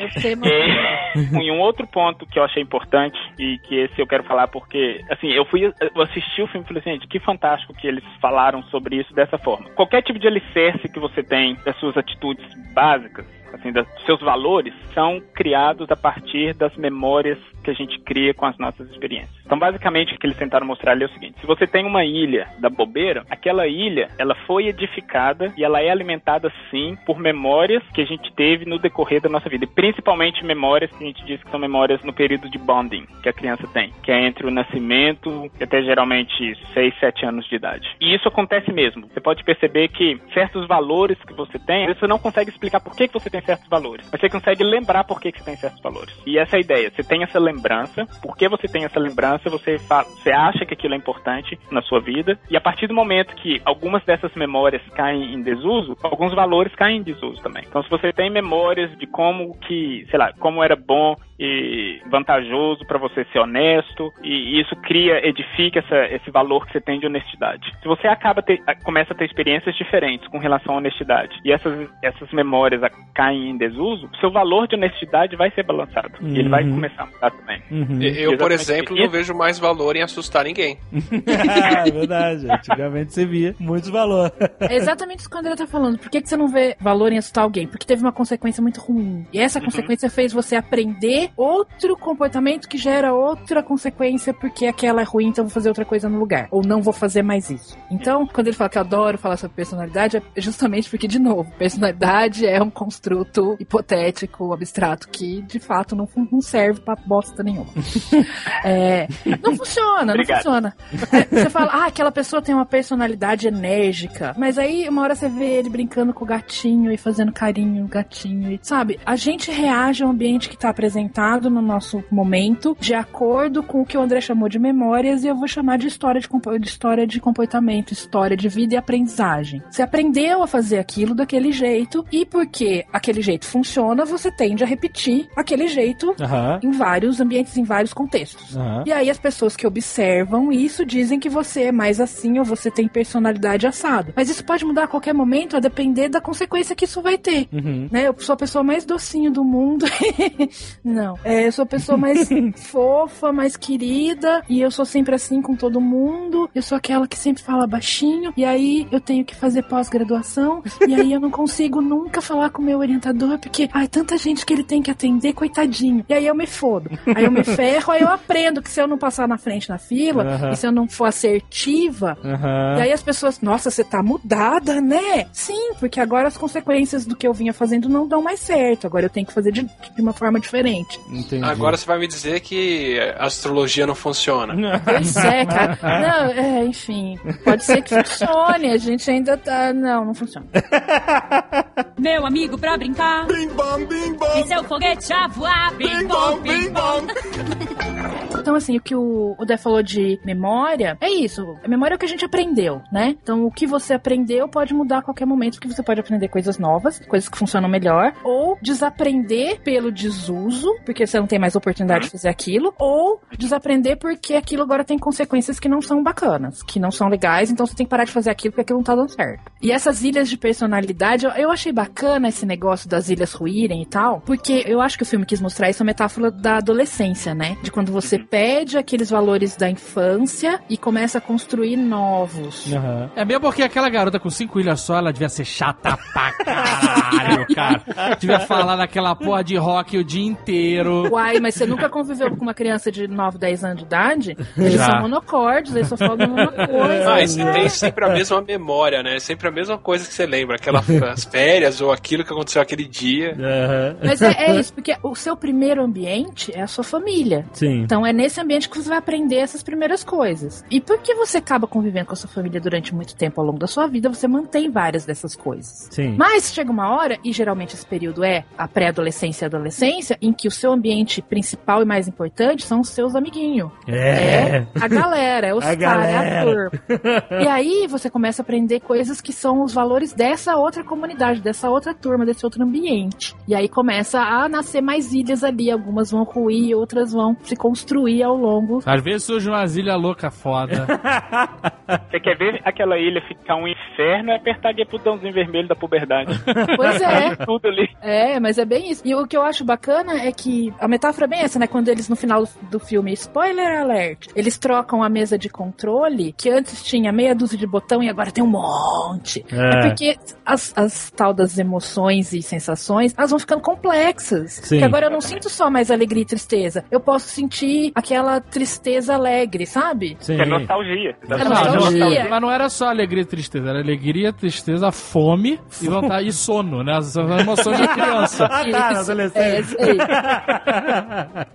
E, e um outro ponto que eu achei importante, e que esse eu quero falar porque, assim, eu fui eu assisti o filme e falei assim, gente, que fantástico que eles falaram sobre isso dessa forma. Qualquer tipo de alicerce que você tem das suas atitudes básicas, assim, dos seus valores, são criados a partir das memórias que a gente cria com as nossas experiências. Então, basicamente, o que eles tentaram mostrar ali é o seguinte: se você tem uma ilha da bobeira, aquela ilha, ela foi edificada e ela é alimentada sim por memórias que a gente teve no decorrer da nossa vida, e principalmente memórias que a gente diz que são memórias no período de bonding que a criança tem, que é entre o nascimento e até geralmente 6, 7 anos de idade. E isso acontece mesmo. Você pode perceber que certos valores que você tem, você não consegue explicar por que, você tem certos valores, mas você consegue lembrar por que, que você tem certos valores. E essa é a ideia. Você tem essa lembrança, porque você tem essa lembrança, você, você acha que aquilo é importante na sua vida, e a partir do momento que algumas dessas memórias caem em desuso, alguns valores caem em desuso também. Então, se você tem memórias de como que, sei lá, como era bom e vantajoso para você ser honesto, e isso cria, edifica essa, esse valor que você tem de honestidade. Se você acaba ter, começa a ter experiências diferentes com relação à honestidade, e essas, essas memórias caem em desuso, seu valor de honestidade vai ser balançado. E ele vai Uhum. começar a mudar também. Eu, por Exatamente. exemplo, não vejo mais valor em assustar ninguém. é verdade. Antigamente você via muito valor. É exatamente isso que o André tá falando. Por que, que você não vê valor em assustar alguém? Porque teve uma consequência muito ruim. E essa consequência fez você aprender outro comportamento que gera outra consequência porque aquela é ruim, então eu vou fazer outra coisa no lugar. Ou não vou fazer mais isso. Então, quando ele fala que eu adoro falar sobre personalidade, é justamente porque, de novo, personalidade é um construto hipotético, abstrato, que de fato não, não serve pra bosta nenhuma. É, não funciona, não funciona. É, Você fala, ah, aquela pessoa tem uma personalidade enérgica. Mas aí, uma hora você vê ele brincando com o gatinho e fazendo carinho no gatinho. E, sabe, a gente reage ao ambiente que tá apresentado no nosso momento de acordo com o que o André chamou de memórias e eu vou chamar de história de, compo- de história de comportamento, história de vida e aprendizagem. Você aprendeu a fazer aquilo daquele jeito e porque aquele jeito funciona, você tende a repetir aquele jeito Aham. em vários ambientes, em vários contextos. Aham. E aí as pessoas que observam isso dizem que você é mais assim ou você tem personalidade assado. Mas isso pode mudar a qualquer momento a depender da consequência que isso vai ter. Uhum. Né? Eu sou a pessoa mais docinho do mundo. Não. É, eu sou a pessoa mais fofa, mais querida. E eu sou sempre assim com todo mundo. Eu sou aquela que sempre fala baixinho. E aí eu tenho que fazer pós-graduação. E aí eu não consigo nunca falar com o meu orientador. Porque, ai, tanta gente que ele tem que atender, coitadinho. E aí eu me fodo. Aí eu me ferro, aí eu aprendo que se eu não passar na frente na fila, e se eu não for assertiva, e aí as pessoas, nossa, você tá mudada, né? Sim, porque agora as consequências do que eu vinha fazendo não dão mais certo. Agora eu tenho que fazer de, de uma forma diferente. Entendi. Agora você vai me dizer que a astrologia não funciona. Pois é, cara. Não, é, enfim. Pode ser que funcione. A gente ainda tá. Não, não funciona. Meu amigo pra brincar. Bim bom, bim bom. E seu foguete a voar. Bim bom, bim bom. Então, assim, o que o, o Dé falou de memória é isso. A memória é o que a gente aprendeu, né? Então, o que você aprendeu pode mudar a qualquer momento, porque você pode aprender coisas novas, coisas que funcionam melhor, ou desaprender pelo desuso, porque você não tem mais oportunidade de fazer aquilo, ou desaprender porque aquilo agora tem consequências que não são bacanas, que não são legais, então você tem que parar de fazer aquilo porque aquilo não tá dando certo. E essas ilhas de personalidade, eu, eu achei bacana esse negócio das ilhas ruírem e tal, porque eu acho que o filme quis mostrar essa metáfora da adolescência, né? De quando você perde aqueles valores da infância e começa a construir novos. Aham. É mesmo porque aquela garota com cinco ilhas só, ela devia ser chata pra caralho, cara. Devia falar daquela porra de rock o dia inteiro. Uai, mas você nunca conviveu com uma criança de 9, 10 anos de idade? Eles Já. são monocordes, eles só falam a mesma coisa. Ah, e você tem sempre a mesma memória, né? Sempre a mesma coisa que você lembra. Aquelas férias ou aquilo que aconteceu aquele dia. Aham. Mas é, é isso, porque o seu primeiro ambiente é a sua família. Sim. Então é nesse ambiente que você vai aprender essas primeiras coisas. E porque você acaba convivendo com a sua família durante muito tempo ao longo da sua vida, você mantém várias dessas coisas. Sim. Mas chega uma hora, e geralmente esse período é a pré-adolescência e a adolescência, em que o seu ambiente principal e mais importante são os seus amiguinhos. É. a galera, é os caras, é a turma. E aí você começa a aprender coisas que são os valores dessa outra comunidade, dessa outra turma, desse outro ambiente. E aí começa a nascer mais ilhas ali, algumas vão ruir, outras vão se construir ao longo. Às vezes surge uma ilha louca foda. Você quer ver aquela ilha ficar um inferno? É apertar aquele botãozinho vermelho da puberdade. Pois é. Tudo ali. É, mas é bem isso. E o que eu acho bacana é que a metáfora é bem essa, né? Quando eles no final do filme, spoiler alert, eles trocam a mesa de controle, que antes tinha meia dúzia de botão e agora tem um monte. É. É, porque as, as tal das emoções e sensações, elas vão ficando complexas. Sim. Que agora eu não sinto só mais alegria e tristeza. Eu posso sentir aquela tristeza alegre, sabe? Sim. Que é nostalgia. É Não, nostalgia. mas não era só alegria e tristeza, era alegria, tristeza, fome e vontade e sono, né? As as emoções da criança. Ah, tá, adolescente. É, isso aí.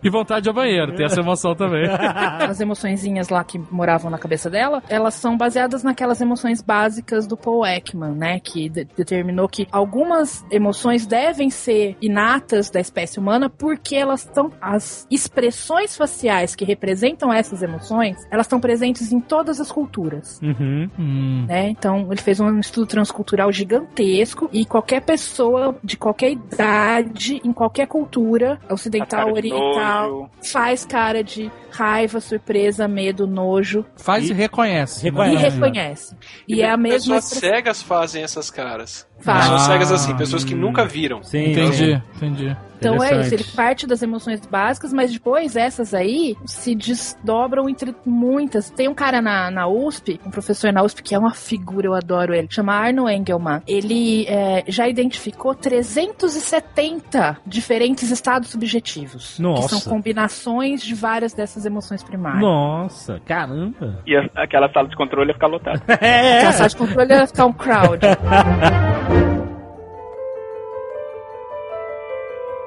E vontade de banheiro, tem essa emoção também. as emoçõezinhas lá que moravam na cabeça dela, elas são baseadas naquelas emoções básicas do Paul Ekman, né? Que de- determinou que algumas emoções devem ser inatas da espécie humana porque elas estão. As expressões faciais que representam essas emoções, elas estão presentes em todas as culturas. Uhum. Hum. Né? Então, ele fez um estudo transcultural gigantesco e qualquer pessoa de qualquer idade, em qualquer cultura, ocidental, oriental, nojo. faz cara de raiva, surpresa, medo, nojo Faz e, reconhece. Reconhece. e né? reconhece. E, é a mesma Pessoas cegas fazem essas caras. Faz. Pessoas Ah, cegas assim, pessoas que hum. nunca viram. Sim. Entendi, entendi. Então é isso, ele parte das emoções básicas, mas depois essas aí se desdobram entre muitas. Tem um cara na, na USP, um professor na USP que é uma figura, eu adoro ele, chama Arno Engelman. Ele é, já identificou 370 diferentes estados subjetivos. Nossa. Que são combinações de várias dessas emoções primárias. Nossa, caramba. E a- aquela sala de controle ia ficar lotada. É. Que a sala de controle ia ficar um crowd.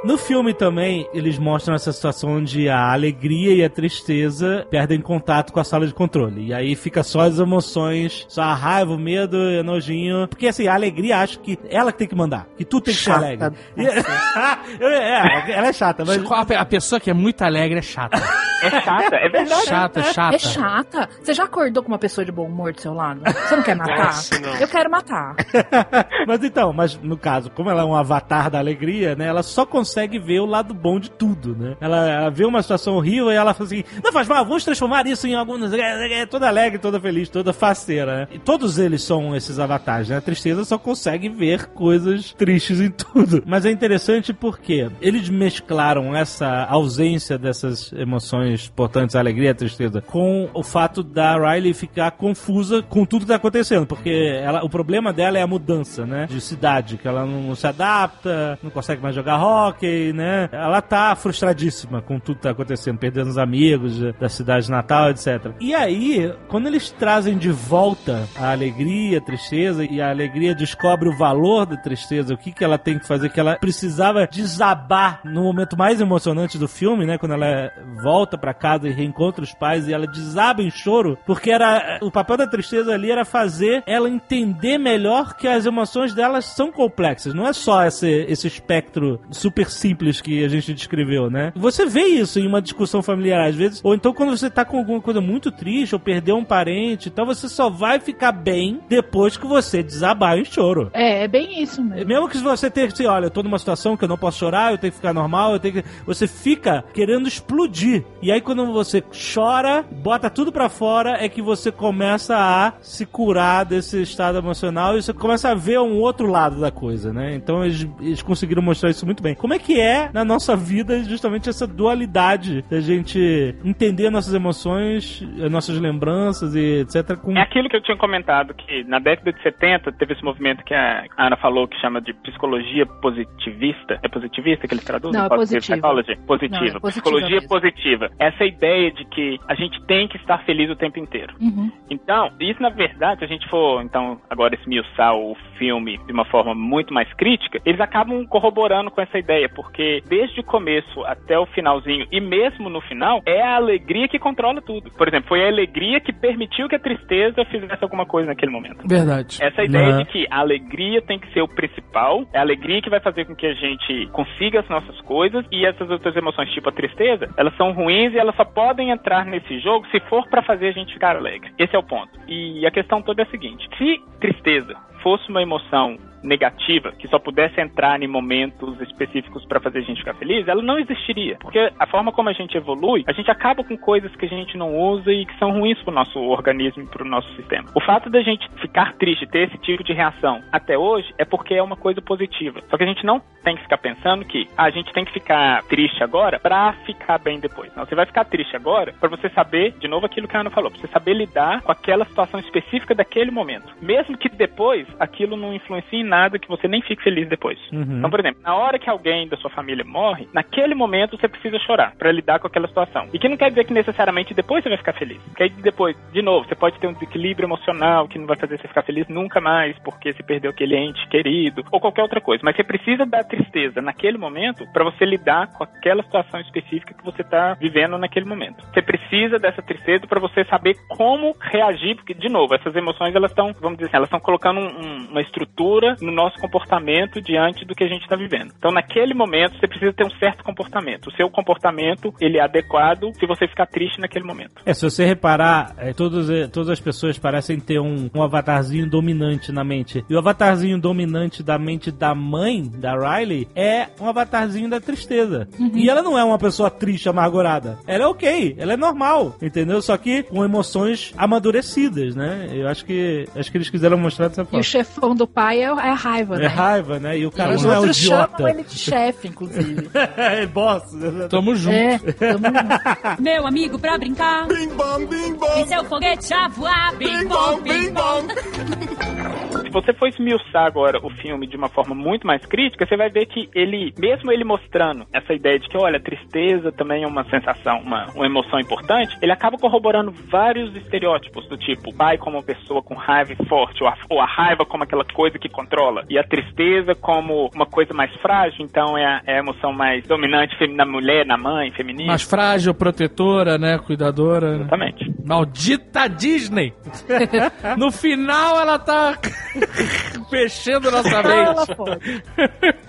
No filme também, eles mostram essa situação onde a alegria e a tristeza perdem contato com a sala de controle. E aí fica só as emoções, só a raiva, o medo e o nojinho. Porque assim, a alegria acho que ela que tem que mandar. Que tu tem que ser Chata. alegre. E- é, ela é chata, mas. A pessoa que é muito alegre é chata. É chata, é verdade. Chata, chata. É chata. Você já acordou com uma pessoa de bom humor do seu lado? Você não quer matar? Nossa, não. Eu quero matar. Mas então, mas no caso, como ela é um avatar da alegria, né? Ela só consegue ver o lado bom de tudo, né? Ela, vê uma situação horrível e ela fala assim: não faz mal, vamos transformar isso em algum. É, toda alegre, toda feliz, toda faceira, né? E todos eles são esses avatares, né? A tristeza só consegue ver coisas tristes em tudo. Mas é interessante porque eles mesclaram essa ausência dessas emoções importantes, a alegria a tristeza, com o fato da Riley ficar confusa com tudo que tá acontecendo. Porque ela, o problema dela é a mudança, né? De cidade, que ela não se adapta, não consegue mais jogar hockey, né? Ela tá frustradíssima com tudo que tá acontecendo, perdendo os amigos da cidade natal, etc. E aí, quando eles trazem de volta a alegria, a tristeza, e a alegria descobre o valor da tristeza, o que, que ela tem que fazer, que ela precisava desabar no momento mais emocionante do filme, né? Quando ela volta pra casa e reencontra os pais e ela desaba em choro, porque era o papel da tristeza ali era fazer ela entender melhor que as emoções delas são complexas. Não é só esse, esse espectro super simples que a gente descreveu, né? Você vê isso em uma discussão familiar às vezes, ou então quando você tá com alguma coisa muito triste ou perdeu um parente, então você só vai ficar bem depois que você desabar em choro. É, é bem isso mesmo. Mesmo que você tenha assim, olha, eu tô numa situação que eu não posso chorar, eu tenho que ficar normal, eu tenho que. Você fica querendo explodir. E aí quando você chora, bota tudo pra fora, é que você começa a se curar desse estado emocional e você começa a ver um outro lado da coisa, né? Então eles, eles conseguiram mostrar isso muito bem. Como é que é na nossa vida justamente essa dualidade da gente entender nossas emoções, as nossas lembranças e etc. Com... É aquilo que eu tinha comentado, que na década de 70 teve esse movimento que a Ana falou que chama de psicologia positivista. É positivista que eles traduzem? Não, é Positive positiva. psychology? Positiva. Não, é psicologia mesmo. positiva. Essa ideia de que a gente tem que estar feliz o tempo inteiro. Uhum. Então, isso na verdade, se a gente for, então, agora esmiuçar o filme de uma forma muito mais crítica, eles acabam corroborando com essa ideia, porque desde o começo até o finalzinho, e mesmo no final, é a alegria que controla tudo. Por exemplo, foi a alegria que permitiu que a tristeza fizesse alguma coisa naquele momento. Verdade. Essa ideia Uhum. de que a alegria tem que ser o principal, é a alegria que vai fazer com que a gente consiga as nossas coisas e essas outras emoções, tipo a tristeza, elas são ruins e elas só podem entrar nesse jogo se for pra fazer a gente ficar alegre. Esse é o ponto. E a questão toda é a seguinte: se tristeza fosse uma emoção negativa, que só pudesse entrar em momentos específicos pra fazer a gente ficar feliz, ela não existiria. Porque a forma como a gente evolui, a gente acaba com coisas que a gente não usa e que são ruins pro nosso organismo e pro nosso sistema. O fato da gente ficar triste, ter esse tipo de reação até hoje, é porque é uma coisa positiva. Só que a gente não tem que ficar pensando que ah, a gente tem que ficar triste agora pra ficar bem depois. Não, você vai ficar triste agora pra você saber, de novo aquilo que a Ana falou, pra você saber lidar com aquela situação específica daquele momento. Mesmo que depois aquilo não influencie nada que você nem fique feliz depois. Uhum. Então, por exemplo, na hora que alguém da sua família morre, naquele momento você precisa chorar pra lidar com aquela situação. E que não quer dizer que necessariamente depois você vai ficar feliz. Porque aí depois, de novo, você pode ter um desequilíbrio emocional que não vai fazer você ficar feliz nunca mais porque você perdeu aquele ente querido ou qualquer outra coisa. Mas você precisa da tristeza naquele momento pra você lidar com aquela situação específica que você tá vivendo naquele momento. Você precisa dessa tristeza pra você saber como reagir, porque de novo, essas emoções elas estão, vamos dizer assim, elas estão colocando um- um- uma estrutura no nosso comportamento diante do que a gente está vivendo. Então, naquele momento, você precisa ter um certo comportamento. O seu comportamento, ele é adequado se você ficar triste naquele momento. É, se você reparar, é, todos, é, todas as pessoas parecem ter um, um avatarzinho dominante na mente. E o avatarzinho dominante da mente da mãe, da Riley, é um avatarzinho da tristeza. E ela não é uma pessoa triste, amargurada. Ela é ok, ela é normal, entendeu? Só que com emoções amadurecidas, né? Eu acho que acho que eles quiseram mostrar dessa E forma. o chefão do pai é, é a raiva, É né? raiva, né? E o cara Os não é o idiota. chamam ele de chefe, inclusive. é boss. né? Tamo junto. É, tamo junto. Meu amigo pra brincar. Bing bong, bing bong. E seu foguete a voar. Bing bom, bing bom. Se você for esmiuçar agora o filme de uma forma muito mais crítica, você vai ver que ele, mesmo ele mostrando essa ideia de que, olha, tristeza também é uma sensação, uma, uma emoção importante, ele acaba corroborando vários estereótipos do tipo, pai como uma pessoa com raiva forte, ou a, ou a raiva como aquela coisa que controla, e a tristeza como uma coisa mais frágil, então é a, é a emoção mais dominante na mulher, na mãe, feminina. Mais frágil, protetora, né? Cuidadora. né? Exatamente. Maldita Disney! no final ela tá mexendo nossa mente.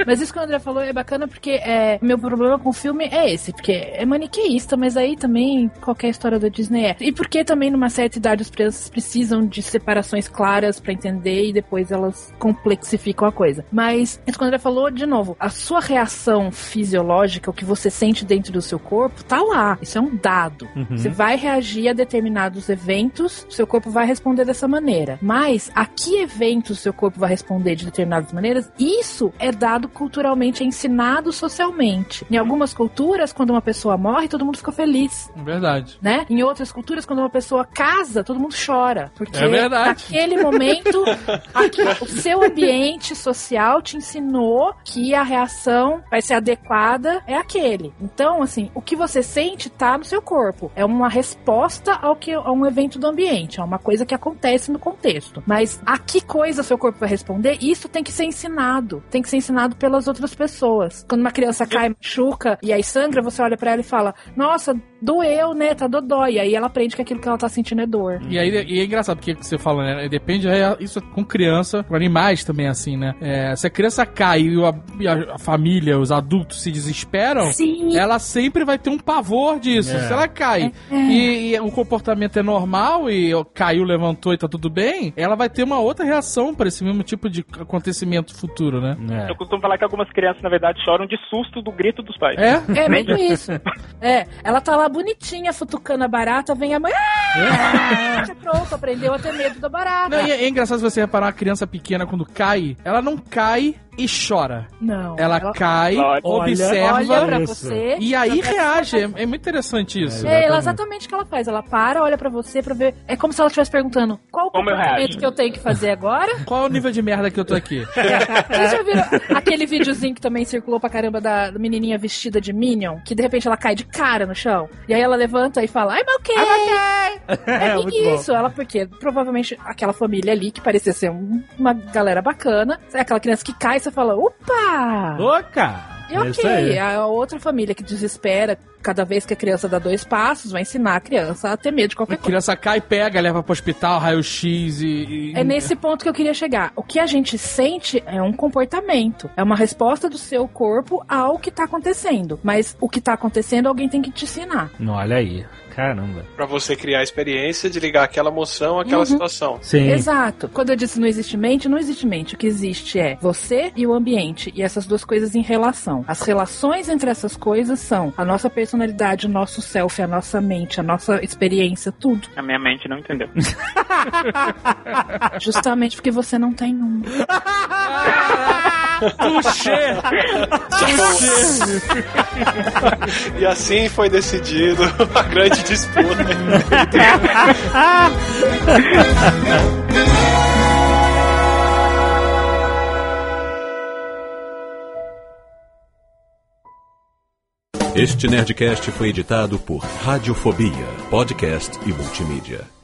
Mas isso que o André falou é bacana porque é, meu problema com o filme é esse, porque é maniqueísta, mas aí também qualquer história da Disney é. E porque também numa certa idade as crianças precisam de separações claras pra entender e depois elas complexificam a coisa. Mas isso que o André falou, de novo, a sua reação fisiológica, o que você sente dentro do seu corpo, tá lá. Isso é um dado. Você vai reagir a determinados eventos, seu corpo vai responder dessa maneira. Mas a que eventos seu corpo vai responder de determinadas maneiras, isso é dado culturalmente, é ensinado socialmente. Em algumas culturas, quando uma pessoa morre, todo mundo fica feliz. Verdade. Né? Em outras culturas, quando uma pessoa casa, todo mundo chora. Porque É verdade. naquele momento, aqui, o seu ambiente social te ensinou que a reação vai ser adequada, é aquele. Então, assim, o que você sente tá no seu corpo. É uma resposta ao que a um evento do ambiente, é uma coisa que acontece no contexto. Mas a que coisa seu corpo vai responder, isso tem que ser ensinado. Tem que ser ensinado pelas outras pessoas. Quando uma criança cai, machuca e aí sangra, você olha pra ela e fala: Nossa, doeu, né? Tá dodói. E aí ela aprende que aquilo que ela tá sentindo é dor. E aí e é engraçado porque você fala, né? Depende, é, isso com criança, com animais também é assim, né? É, se a criança cai e a, e a família, os adultos se desesperam, Sim. ela sempre vai ter um pavor disso. É. Se ela cai e, e o comportamento é normal e caiu, levantou e tá tudo bem, ela vai ter uma outra reação para esse mesmo tipo de acontecimento futuro, né? É. Eu costumo falar que algumas crianças, na verdade, choram de susto do grito dos pais. É? É mesmo isso. É, ela tá lá bonitinha, futucando a barata, vem a mãe. Ah! Pronto, aprendeu a ter medo da barata. Não, e é, é engraçado você reparar uma criança pequena quando cai, ela não cai e chora. Não. Ela, cai, Olha- observa olha pra você. e aí pra- reage. É, é muito interessante isso. É ela exatamente o que ela faz. Ela para, olha pra você pra ver. É como se ela estivesse perguntando: qual o eu comportamento que eu tenho que fazer agora? Qual é o nível de merda que eu tô aqui? Vocês já viram aquele videozinho que também circulou pra caramba da, menininha vestida de Minion? Que de repente ela cai de cara no chão. E aí ela levanta e fala: I'm okay! É, É, muito bom. isso, ela, porque provavelmente aquela família ali, que parecia ser um- uma galera bacana, é aquela criança que cai e você fala: opa! Cara. E é ok, a outra família que desespera cada vez que a criança dá dois passos, vai ensinar a criança a ter medo de A qualquer coisa. criança cai, pega, leva pro hospital, raio-x e, e- É nesse ponto que eu queria chegar. O que a gente sente é um comportamento. É uma resposta do seu corpo ao que tá acontecendo. Mas o que tá acontecendo, alguém tem que te ensinar. Não, olha aí. Caramba. Pra você criar a experiência de ligar aquela emoção àquela Uhum. situação. Sim. Exato. Quando eu disse não existe mente, não existe mente. O que existe é você e o ambiente. E essas duas coisas em relação. As relações entre essas coisas são a nossa personalidade, o nosso self, a nossa mente, a nossa experiência, tudo. A minha mente não entendeu. Justamente porque você não tem um. Touché! E assim foi decidido a grande disputa. Este Nerdcast foi editado por Radiofobia, podcast e multimídia.